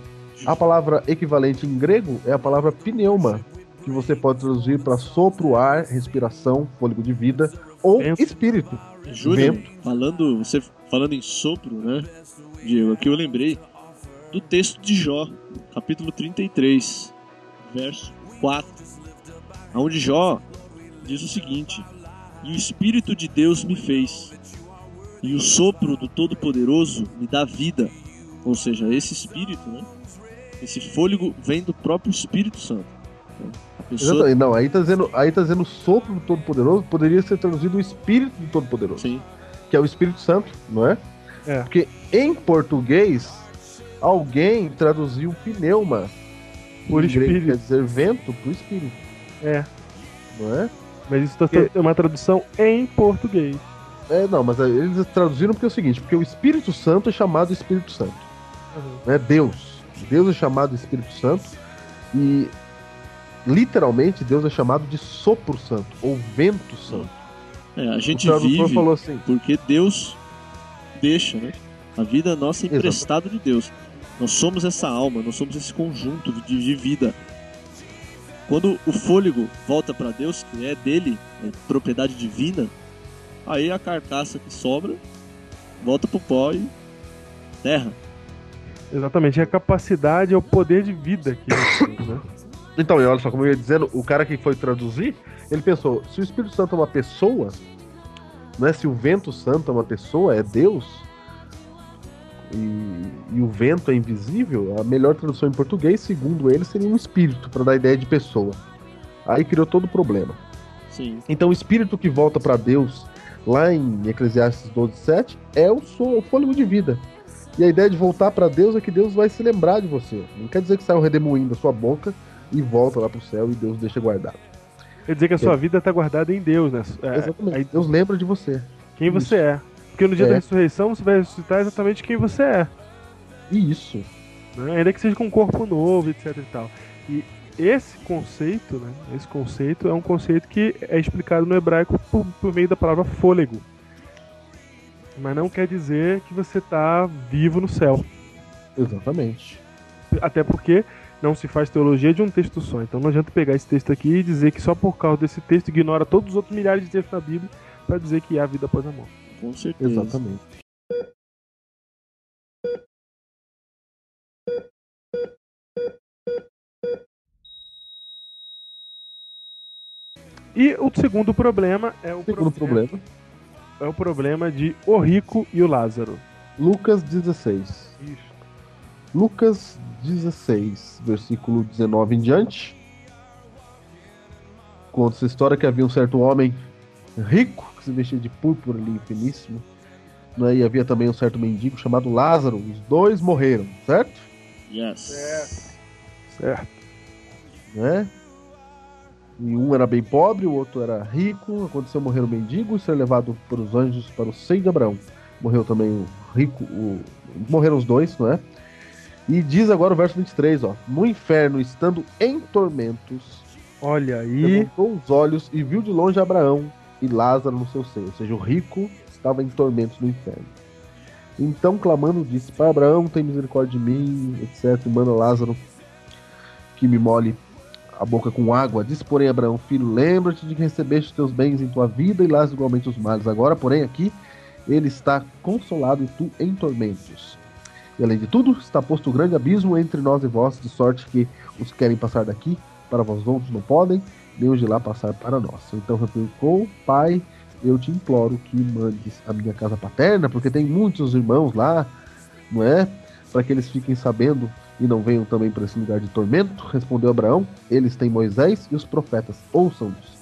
A palavra equivalente em grego é a palavra pneuma, que você pode traduzir para sopro, ar, respiração, fôlego de vida ou Vento. espírito. Júlio, Vento. falando, você falando em sopro, né, Diego, aqui eu lembrei do texto de Jó, capítulo 33, verso 4, onde Jó diz o seguinte: E o Espírito de Deus me fez, e o sopro do Todo-Poderoso me dá vida. Ou seja, esse Espírito, né, esse fôlego vem do próprio Espírito Santo. né? Pessoa, Exatamente. Não, aí tá dizendo, aí tá dizendo sopro do Todo-Poderoso, poderia ser traduzido o Espírito do Todo-Poderoso. sim, que é o Espírito Santo, não é? É. Porque em português, alguém traduziu pneuma Por em grego, espírito. quer dizer vento, por espírito, É, não é? mas isso tá- é uma tradução em português. É, não, mas eles traduziram porque é o seguinte, porque o Espírito Santo é chamado Espírito Santo, né? Deus. Deus é chamado Espírito Santo e literalmente Deus é chamado de sopro santo ou vento santo. é, a O gente tradutor vive falou assim, porque Deus deixa, né? A vida nossa é emprestada de Deus. Nós somos essa alma, nós somos esse conjunto de, de vida. Quando o fôlego volta para Deus, que é dele, é propriedade divina, aí a carcaça que sobra volta pro pó e terra. Exatamente, é a capacidade, é o poder de vida que nós temos, né? Então, e olha só, como eu ia dizendo, o cara que foi traduzir, ele pensou, se o Espírito Santo é uma pessoa, né, se o vento santo é uma pessoa, é Deus, e, e o vento é invisível, a melhor tradução em português, segundo ele, seria um espírito, para dar ideia de pessoa. Aí criou todo o problema. Sim. Então, o espírito que volta para Deus, lá em Eclesiastes 12:7, é o, so- o fôlego de vida. E a ideia de voltar para Deus é que Deus vai se lembrar de você. Não quer dizer que sai um redemoinho da sua boca e volta lá pro céu e Deus deixa guardado. Quer dizer que a sua vida está guardada em Deus, né? É, Exatamente. aí- Deus lembra de você. quem você é. Porque no dia É. da ressurreição você vai ressuscitar exatamente quem você é. Isso. né? Ainda que seja com um corpo novo, etc e tal. E esse conceito, né? Esse conceito é um conceito que é explicado no hebraico por, por meio da palavra fôlego. Mas não quer dizer que você está vivo no céu. Exatamente. Até porque não se faz teologia de um texto só. Então não adianta pegar esse texto aqui e dizer que só por causa desse texto ignora todos os outros milhares de textos da Bíblia para dizer que há vida após a morte. Com certeza. Exatamente. E o segundo problema é o Segundo problema. é o problema de o rico e o Lázaro. Lucas 16. Isso. Lucas 16, versículo 19 em diante. Conta essa história que havia um certo homem rico que se vestia de púrpura ali, finíssimo. Né? E havia também um certo mendigo chamado Lázaro. Os dois morreram, certo? Yes. Certo. Né? E um era bem pobre, o outro era rico. Aconteceu morrer o mendigo e ser levado pelos anjos para o seio de Abraão. Morreu também o rico, o... morreram os dois, não é? E diz agora o verso 23, ó. No inferno, estando em tormentos, Olha aí. levantou os olhos e viu de longe Abraão e Lázaro no seu seio. Ou seja, o rico estava em tormentos no inferno. Então, clamando, disse: Pai Abraão, tem misericórdia de mim, etc. Manda Lázaro que me molhe a boca com água. Disse, porém, Abraão, filho, lembra-te de que recebeste teus bens em tua vida e Lázaro igualmente os males. Agora, porém, aqui ele está consolado e tu em tormentos. E além de tudo, está posto um grande abismo entre nós e vós, de sorte que os que querem passar daqui para vós outros não podem, os de lá passar para nós. Então replicou, pai, eu te imploro que mandes a minha casa paterna, porque tem muitos irmãos lá, não é? Para que eles fiquem sabendo e não venham também para esse lugar de tormento. Respondeu Abraão, eles têm Moisés e os profetas, ouçam-nos.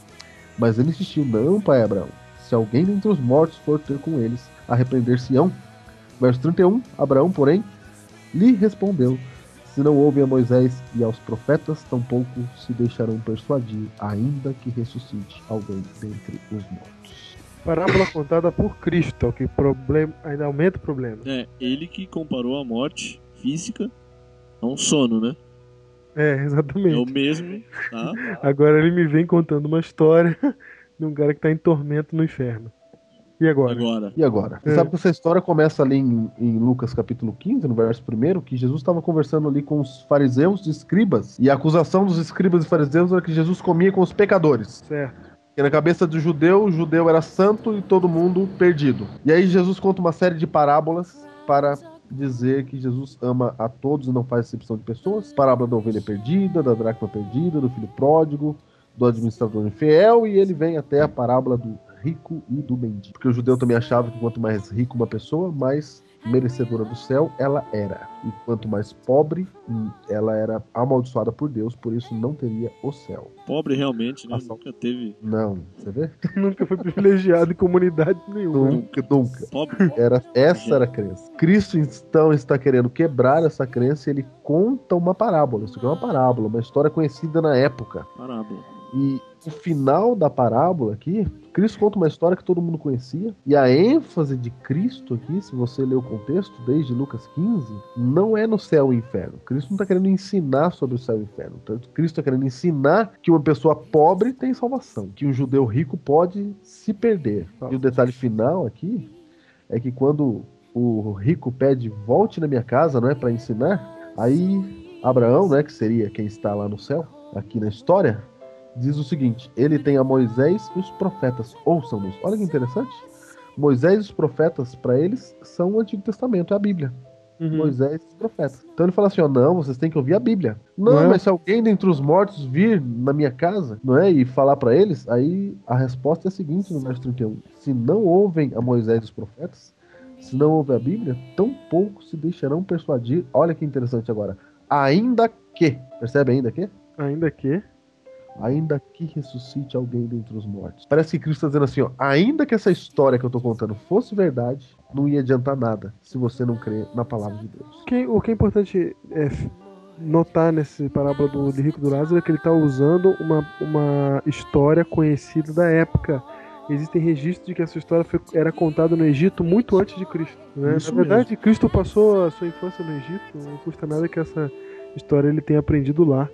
Mas ele insistiu, não, pai Abraão, se alguém dentre os mortos for ter com eles, arrepender-se-ão. Verso 31, Abraão, porém, lhe respondeu, se não ouvem a Moisés e aos profetas, tampouco se deixarão persuadir, ainda que ressuscite alguém dentre os mortos. Parábola contada por Cristo, o que problema, ainda aumenta o problema. É, ele que comparou a morte física a um sono, né? É, É o exatamente. mesmo, tá? Agora ele me vem contando uma história de um cara que tá em tormento no inferno. E agora? Agora. E agora? Você É. sabe que essa história começa ali em, em Lucas capítulo 15, no verso 1, que Jesus estava conversando ali com os fariseus e escribas, e a acusação dos escribas e fariseus era que Jesus comia com os pecadores. Certo. Porque na cabeça do judeu, o judeu era santo e todo mundo perdido. E aí Jesus conta uma série de parábolas para dizer que Jesus ama a todos e não faz exceção de pessoas. Parábola da ovelha perdida, da dracma perdida, do filho pródigo, do administrador infiel, e ele vem até a parábola do rico e do mendigo. Porque o judeu também achava que quanto mais rico uma pessoa, mais merecedora do céu ela era. E quanto mais pobre, hum, ela era amaldiçoada por Deus, por isso não teria o céu. Pobre realmente, né? Ação. Nunca teve. Não, você vê? Nunca foi privilegiado em comunidade nenhuma. Nunca, nunca. Pobre. Era, essa era a crença. Cristo então está querendo quebrar essa crença e ele conta uma parábola. Isso aqui é uma parábola, uma história conhecida na época. Parábola. E o final da parábola aqui, Cristo conta uma história que todo mundo conhecia. E a ênfase de Cristo aqui, se você ler o contexto, desde Lucas 15, não é no céu e inferno. Cristo não está querendo ensinar sobre o céu e inferno. Cristo está querendo ensinar que uma pessoa pobre tem salvação, que um judeu rico pode se perder. E o detalhe final aqui é que quando o rico pede volte na minha casa, não é para ensinar, aí Abraão, né, que seria quem está lá no céu, aqui na história, diz o seguinte: ele tem a Moisés e os profetas, ouçam-nos. Olha que interessante. Moisés e os profetas, para eles, são o Antigo Testamento, é a Bíblia. Uhum. Moisés e os profetas. Então ele fala assim: ó, não, vocês têm que ouvir a Bíblia. Não, Não é? mas se alguém dentre os mortos vir na minha casa, não é? E falar para eles, aí a resposta é a seguinte no verso 31. Se não ouvem a Moisés e os profetas, se não ouvem a Bíblia, tão pouco se deixarão persuadir. Olha que interessante agora. Ainda que, percebe ainda que? Ainda que. Ainda que ressuscite alguém dentre os mortos. Parece que Cristo está dizendo assim, ó, ainda que essa história que eu tô contando fosse verdade, não ia adiantar nada se você não crer na palavra de Deus. O que, o que é importante é notar nesse parábola do de Rico do Lázaro é que ele está usando uma, uma história conhecida da época. Existem registros de que essa história foi- era contada no Egito muito antes de Cristo. né? Na verdade, Cristo passou a sua infância no Egito. Não custa nada que essa história ele tenha aprendido lá.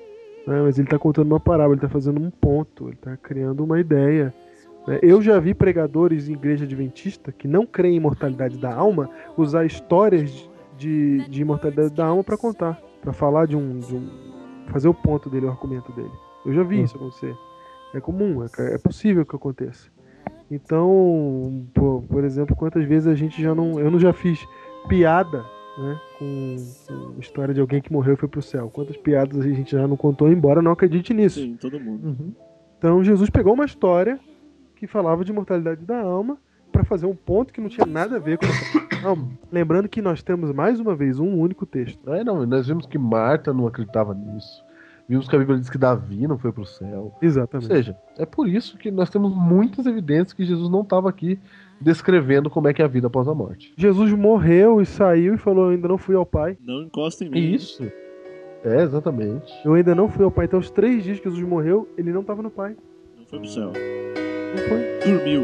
Né? Mas ele está contando uma parábola, ele está fazendo um ponto, ele está criando uma ideia. né? Eu já vi pregadores em igreja adventista que não creem em imortalidade da alma usar histórias de, de imortalidade da alma para contar, para falar de um, de um- fazer o ponto dele, o argumento dele. Eu já vi Hum. isso acontecer. É comum, é, é possível que aconteça. Então, por exemplo, quantas vezes a gente já não, eu não já fiz piada, né, com, com história de alguém que morreu e foi pro céu. Quantas piadas a gente já não contou, embora não acredite nisso. Sim, todo mundo. Então Jesus pegou uma história que falava de mortalidade da alma para fazer um ponto que não tinha nada a ver com a alma. Lembrando que nós temos mais uma vez um único texto. Aí não, nós vimos que Marta não acreditava nisso. Vimos que a Bíblia diz que Davi não foi pro céu. Ou Exatamente. seja, é por isso que nós temos muitas evidências que Jesus não estava aqui descrevendo como é que é a vida após a morte. Jesus morreu e saiu e falou: ainda não fui ao Pai. Não encosta em mim. Isso. É, exatamente. Eu ainda não fui ao Pai. Então, os três dias que Jesus morreu, ele não estava no Pai. Não foi pro céu. Não foi. Dormiu.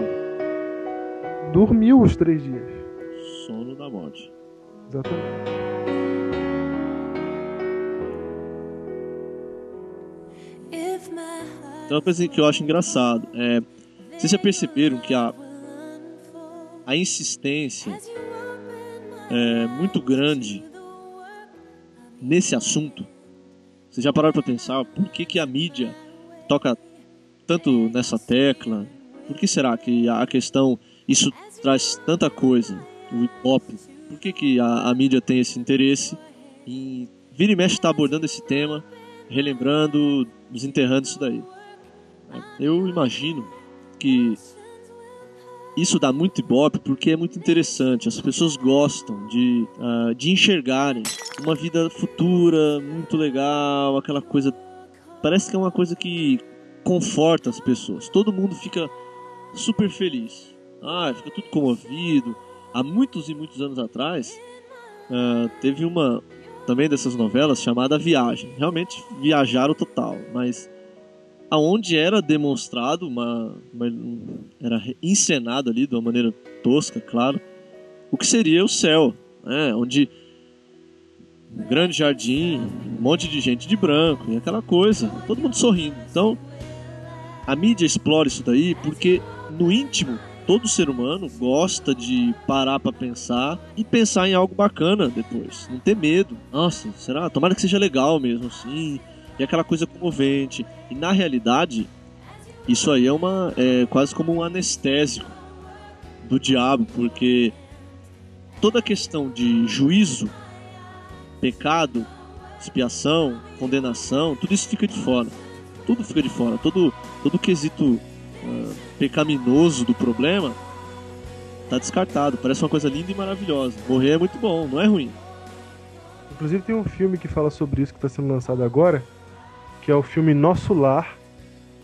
Dormiu os três dias. Sono da morte. Exatamente. Então, uma coisa que eu acho engraçado é. Vocês já perceberam que a, a insistência é muito grande nesse assunto? Vocês já pararam pra pensar por que, que a mídia toca tanto nessa tecla? Por que será que a questão. Isso traz tanta coisa, o hip hop? Por que, que a, a mídia tem esse interesse em. Vira e mexe está abordando esse tema, relembrando, desenterrando isso daí. Eu imagino que isso dá muito ibope porque é muito interessante. As pessoas gostam de, uh, de enxergarem uma vida futura muito legal, aquela coisa. Parece que é uma coisa que conforta as pessoas. Todo mundo fica super feliz. Ah, fica tudo comovido. Há muitos e muitos anos atrás, uh, teve uma também dessas novelas chamada Viagem. Realmente viajaram total, mas aonde era demonstrado uma, uma, era encenado ali de uma maneira tosca, claro, o que seria o céu, né? Onde um grande jardim, um monte de gente de branco e aquela coisa, todo mundo sorrindo. Então, a mídia explora isso daí porque no íntimo todo ser humano gosta de parar para pensar e pensar em algo bacana depois, não ter medo. Nossa, será? Tomara que seja legal mesmo assim e aquela coisa comovente. E na realidade, isso aí é uma é quase como um anestésico do diabo, porque toda a questão de juízo, pecado, expiação, condenação, tudo isso fica de fora. Tudo fica de fora. Todo todo quesito uh, pecaminoso do problema tá descartado. Parece uma coisa linda e maravilhosa. Morrer é muito bom, não é ruim. Inclusive tem um filme que fala sobre isso que está sendo lançado agora, que é o filme Nosso Lar,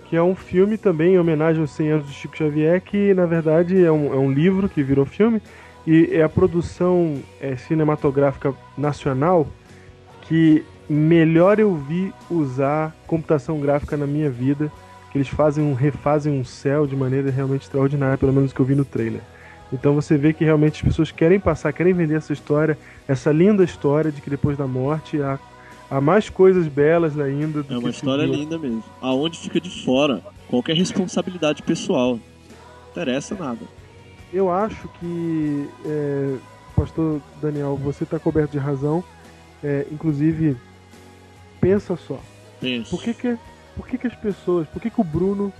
que é um filme também em homenagem aos 100 anos do Chico Xavier, que na verdade é um, é um livro que virou filme, e é a produção é, cinematográfica nacional que melhor eu vi usar computação gráfica na minha vida, que eles fazem um, refazem um céu de maneira realmente extraordinária, pelo menos que eu vi no trailer. Então você vê que realmente as pessoas querem passar, querem vender essa história, essa linda história de que depois da morte a há mais coisas belas ainda. Do é uma história linda mesmo. Aonde fica de fora qualquer responsabilidade pessoal. Não interessa nada. Eu acho que, é, Pastor Daniel, você está coberto de razão. É, inclusive, pensa só. Penso. Por que, que, por que, que as pessoas. Por que, que o Bruno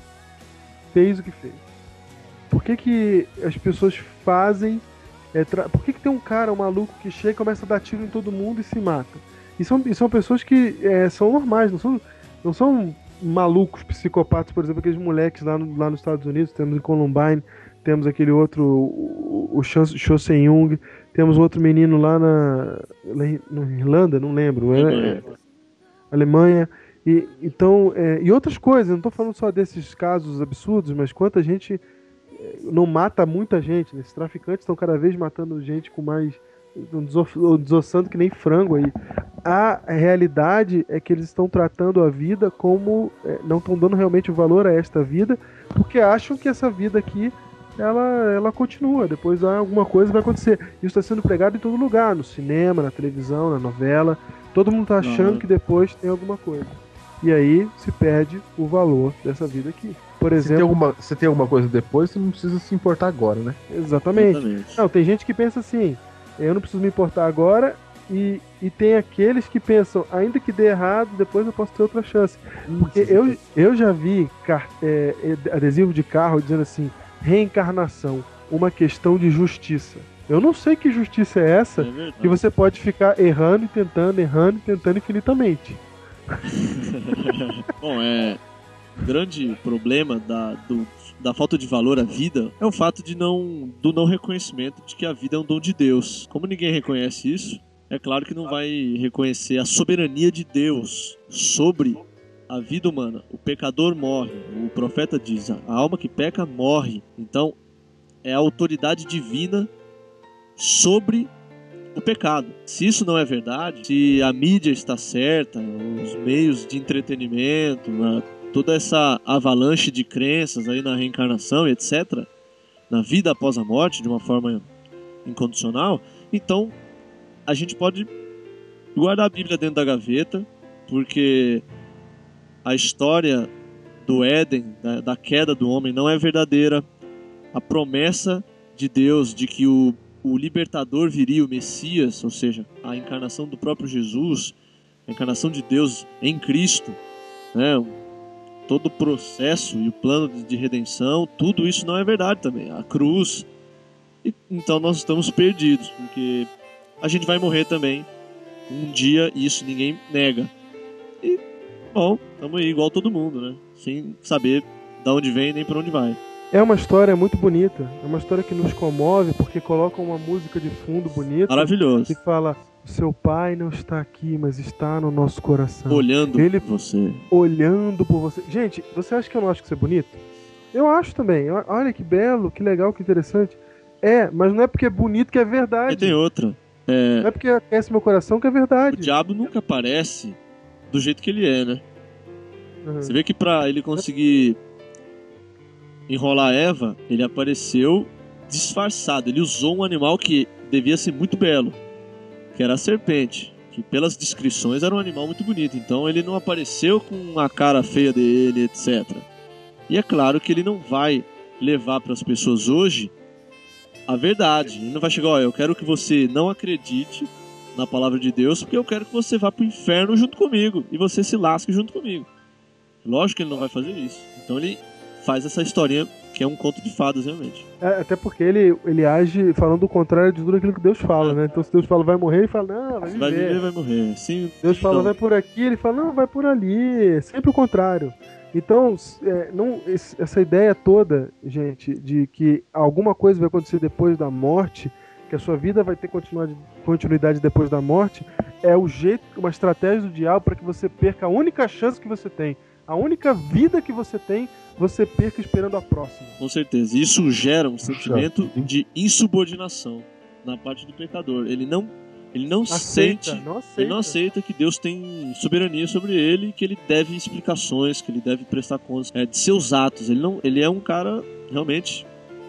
fez o que fez? Por que, que as pessoas fazem. É, tra... Por que, que tem um cara, um maluco, que chega e começa a dar tiro em todo mundo e se mata? E são, e são pessoas que é, são normais, não são, não são malucos, psicopatas, por exemplo, aqueles moleques lá, no, lá nos Estados Unidos, temos em Columbine, temos aquele outro, o, o Cho Seung, temos outro menino lá na, na Irlanda, não lembro, é, é, Alemanha. E, então, é, e outras coisas, não estou falando só desses casos absurdos, mas quanta gente é, não mata muita gente, né? Esses traficantes estão cada vez matando gente com mais desossando que nem frango aí. A realidade é que eles estão tratando a vida como. É, não estão dando realmente o valor a esta vida, porque acham que essa vida aqui ela, ela continua. Depois alguma coisa vai acontecer. Isso está sendo pregado em todo lugar, no cinema, na televisão, na novela. Todo mundo está achando Não. que depois tem alguma coisa. E aí se perde o valor dessa vida aqui. Por Se tem, exemplo, alguma, se tem alguma coisa depois, você não precisa se importar agora, né? exatamente. Exatamente. Não, tem gente que pensa assim, eu não preciso me importar agora, e, e tem aqueles que pensam, ainda que dê errado, depois eu posso ter outra chance. Porque eu, eu já vi car- é, adesivo de carro dizendo assim, reencarnação, uma questão de justiça. Eu não sei que justiça é essa É que você pode ficar errando e tentando, errando e tentando infinitamente. Bom, é. O grande problema da, do- da falta de valor à vida é o fato de não, do não reconhecimento de que a vida é um dom de Deus. Como ninguém reconhece isso, é claro que não vai reconhecer a soberania de Deus sobre a vida humana. O pecador morre. O profeta diz: a alma que peca morre. Então, é a autoridade divina sobre o pecado. Se isso não é verdade, se a mídia está certa, os meios de entretenimento, né, toda essa avalanche de crenças aí na reencarnação etc., na vida após a morte, de uma forma incondicional, então a gente pode guardar a Bíblia dentro da gaveta, porque a história do Éden, da, da queda do homem, não é verdadeira. A promessa de Deus de que o, o libertador viria, o Messias, ou seja, a encarnação do próprio Jesus, a encarnação de Deus em Cristo, né? Todo o processo e o plano de redenção, tudo isso não é verdade também. A cruz. E, então nós estamos perdidos, porque a gente vai morrer também um dia, isso ninguém nega. E, bom, estamos aí igual todo mundo, né? Sem saber de onde vem nem para onde vai. É uma história muito bonita, é uma história que nos comove porque coloca uma música de fundo bonita. Maravilhoso. Que fala: o seu pai não está aqui, mas está no nosso coração. Olhando Ele por você. olhando por você. Gente, você acha que eu não acho que isso é bonito? Eu acho também. O- Olha que belo, que legal, que interessante. É, mas não é porque é bonito que é E verdade. tem outra. É, Não é porque aquece meu coração que é o verdade. diabo nunca aparece do jeito que ele é, né? Uhum. Você vê que pra ele conseguir enrolar Eva, ele apareceu disfarçado. Ele usou um animal que devia ser muito belo, que era a serpente, que pelas descrições era um animal muito bonito. Então ele não apareceu com a cara feia dele, etc. E é claro que ele não vai levar para as pessoas hoje a verdade. Ele não vai chegar, ó, eu quero que você não acredite na palavra de Deus, porque eu quero que você vá pro inferno junto comigo e você se lasque junto comigo. Lógico que ele não vai fazer isso. Então ele faz essa historinha que é um conto de fadas, realmente. É, até porque ele, ele age falando o contrário de tudo aquilo que Deus fala, né? Então se Deus fala vai morrer, ele fala, não, vai viver. vai viver, vai morrer. Sim, Deus fala não. vai por aqui, ele fala, não, vai por ali. Sempre o contrário. Então, é, não, essa ideia toda, gente, de que alguma coisa vai acontecer depois da morte, que a sua vida vai ter continuidade, continuidade depois da morte, é o jeito, uma estratégia do diabo para que você perca a única chance que você tem, a única vida que você tem, você perca esperando a próxima. Com certeza. Isso gera um sentimento de insubordinação na parte do pecador. Ele não, ele não Aceita, sente. não aceita. Ele não aceita que Deus tem soberania sobre ele e que ele deve explicações, que ele deve prestar contas é, de seus atos. Ele, não, ele é um cara realmente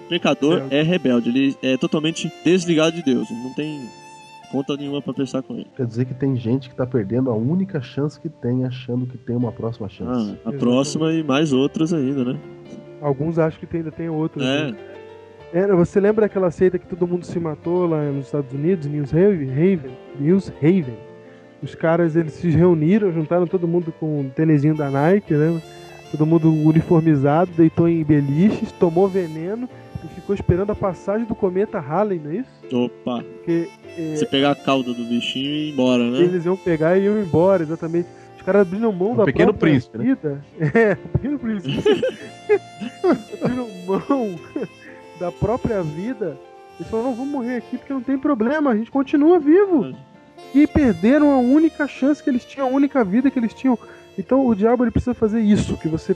pecador, é rebelde. Ele é totalmente desligado de Deus. Ele não tem conta nenhuma para prestar com ele. Quer dizer que tem gente que tá perdendo a única chance que tem, achando que tem uma próxima chance. Ah, a Exatamente. próxima e mais outras ainda, né? Alguns acham que tem- ainda tem outros. É. né? É, você lembra daquela seita que todo mundo se matou lá nos Estados Unidos, News Haven? Haven News Haven. Os caras eles se reuniram, juntaram todo mundo com um tênisinho da Nike, né? Todo mundo uniformizado, deitou em beliches, tomou veneno e ficou esperando a passagem do cometa Halley, não é isso? Opa, Porque é, você pegar a cauda do bichinho e ir embora, né? eles iam pegar e iam embora, exatamente. Os caras abriram mão da pequeno própria príncipe, né? vida. É, um pequeno príncipe. abriram mão da própria vida. Eles falaram, não, vamos morrer aqui porque não tem problema, a gente continua vivo. E perderam a única chance que eles tinham, a única vida que eles tinham. Então o diabo ele precisa fazer isso, que você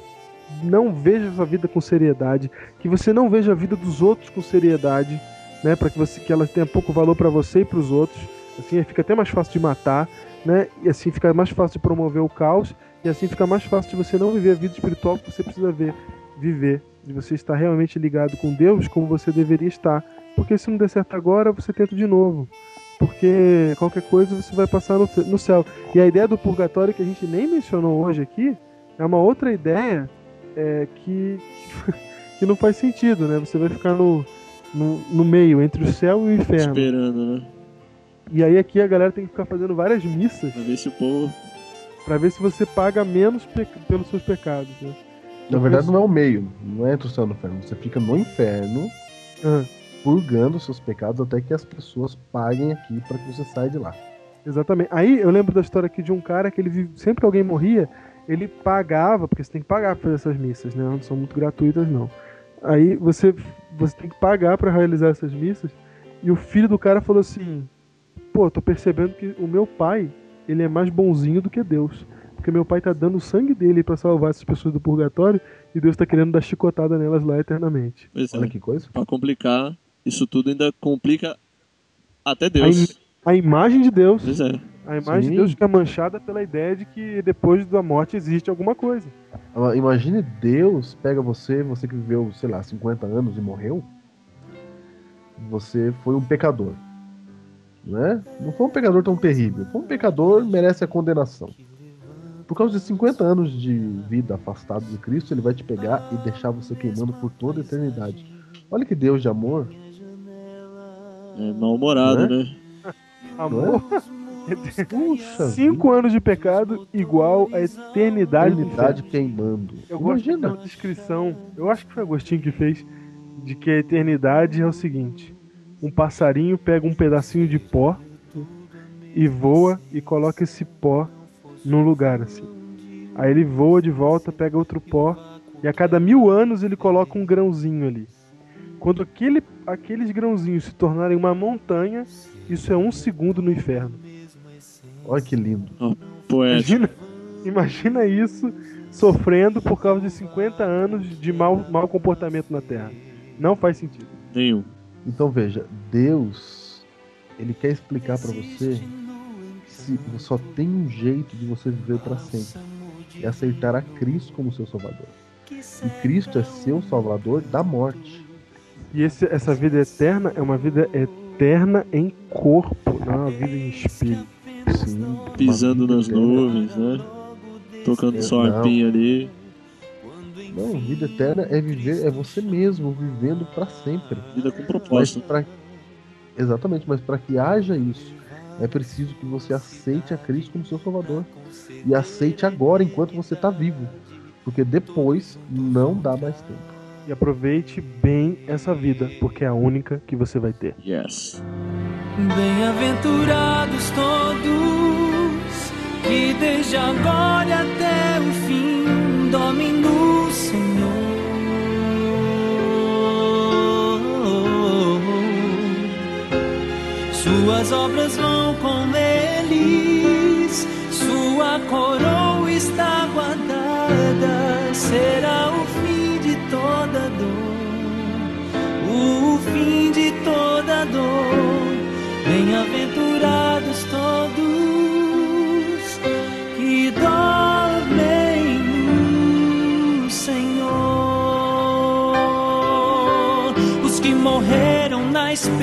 não veja a sua vida com seriedade, que você não veja a vida dos outros com seriedade, né, para que você que ela tenha pouco valor para você e para os outros. Assim fica até mais fácil de matar, né? E assim fica mais fácil de promover o caos e assim fica mais fácil de você não viver a vida espiritual que você precisa ver, viver, de você estar realmente ligado com Deus como você deveria estar. Porque se não der certo agora, você tenta de novo. Porque qualquer coisa você vai passar no, no céu. E a ideia do purgatório que a gente nem mencionou hoje aqui é uma outra ideia é, que, que não faz sentido, né? Você vai ficar no, no, no meio, entre o céu e o inferno. Esperando, né? E aí aqui a galera tem que ficar fazendo várias missas Pra ver se o povo. Pra ver se você paga menos pe- pelos seus pecados, né? Na verdade, não é o meio, não é entre o céu e o inferno. Você fica no inferno, Ah, purgando seus pecados até que as pessoas paguem aqui para que você saia de lá. exatamente. Aí eu lembro da história aqui de um cara que ele vive- sempre que alguém morria, ele pagava, porque você tem que pagar pra fazer essas missas, né? Não são muito gratuitas não. Aí você você tem que pagar pra realizar essas missas. E o filho do cara falou assim: "Pô, tô percebendo que o meu pai, ele é mais bonzinho do que Deus." Porque meu pai tá dando o sangue dele pra salvar essas pessoas do purgatório e Deus tá querendo dar chicotada nelas lá eternamente. Pois é. Olha que coisa. Pra complicar, isso tudo ainda complica até Deus. a imagem de Deus. Pois é. A imagem Sim. de Deus fica manchada pela ideia de que depois da morte existe alguma coisa. Imagine Deus pega você, você que viveu, sei lá, 50 anos e morreu. Você foi um pecador. Né? Não foi um pecador tão terrível. Foi um pecador merece a condenação. Por causa de 50 anos de vida afastado de Cristo, ele vai te pegar e deixar você queimando por toda a eternidade. Olha que Deus de amor. É mal-humorado, Né? né? Amor. Puxa Cinco anos de pecado igual a eternidade, eternidade queimando. Eu gosto Imagina. daquela descrição, eu acho que foi Agostinho que fez, de que a eternidade é o seguinte: um passarinho pega um pedacinho de pó e voa e coloca esse pó num lugar assim. Aí ele voa de volta, pega outro pó e a cada mil anos ele coloca um grãozinho ali. Quando aquele, aqueles grãozinhos se tornarem uma montanha, isso é um segundo no inferno. Olha que lindo. Imagina, imagina isso sofrendo por causa de 50 anos de mau, mau comportamento na Terra. Não faz sentido. Nenhum. Então veja, Deus, ele quer explicar pra você se só tem um jeito de você viver pra sempre. É aceitar a Cristo como seu Salvador. E Cristo é seu Salvador da morte. E esse- essa vida eterna é uma vida eterna em corpo, não é uma vida em espírito. Sim. Pisando nas nuvens, né? Tocando É, sua não. arpinha ali. Não, vida eterna é viver, é você mesmo vivendo pra sempre. Vida com Mas propósito. pra... Exatamente, mas para que haja isso, é preciso que você aceite a Cristo como seu Salvador. E aceite agora, enquanto você está vivo. Porque depois não dá mais tempo. E aproveite bem essa vida, porque é a única que você vai ter. Yes. Bem-aventurados todos que desde agora e até o fim dormem no Senhor. Suas obras vão com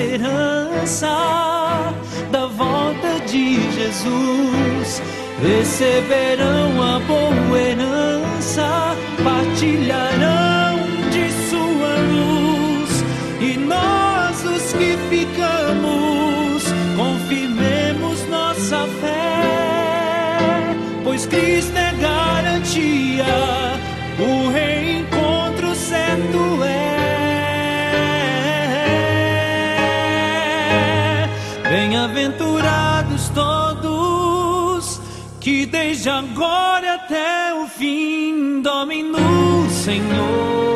esperança da volta de Jesus. Receberão a boa herança, partilharão de sua luz, e nós, os que ficamos, confirmemos nossa fé, pois Cristo é garantia, desde agora até o fim dormem no Senhor.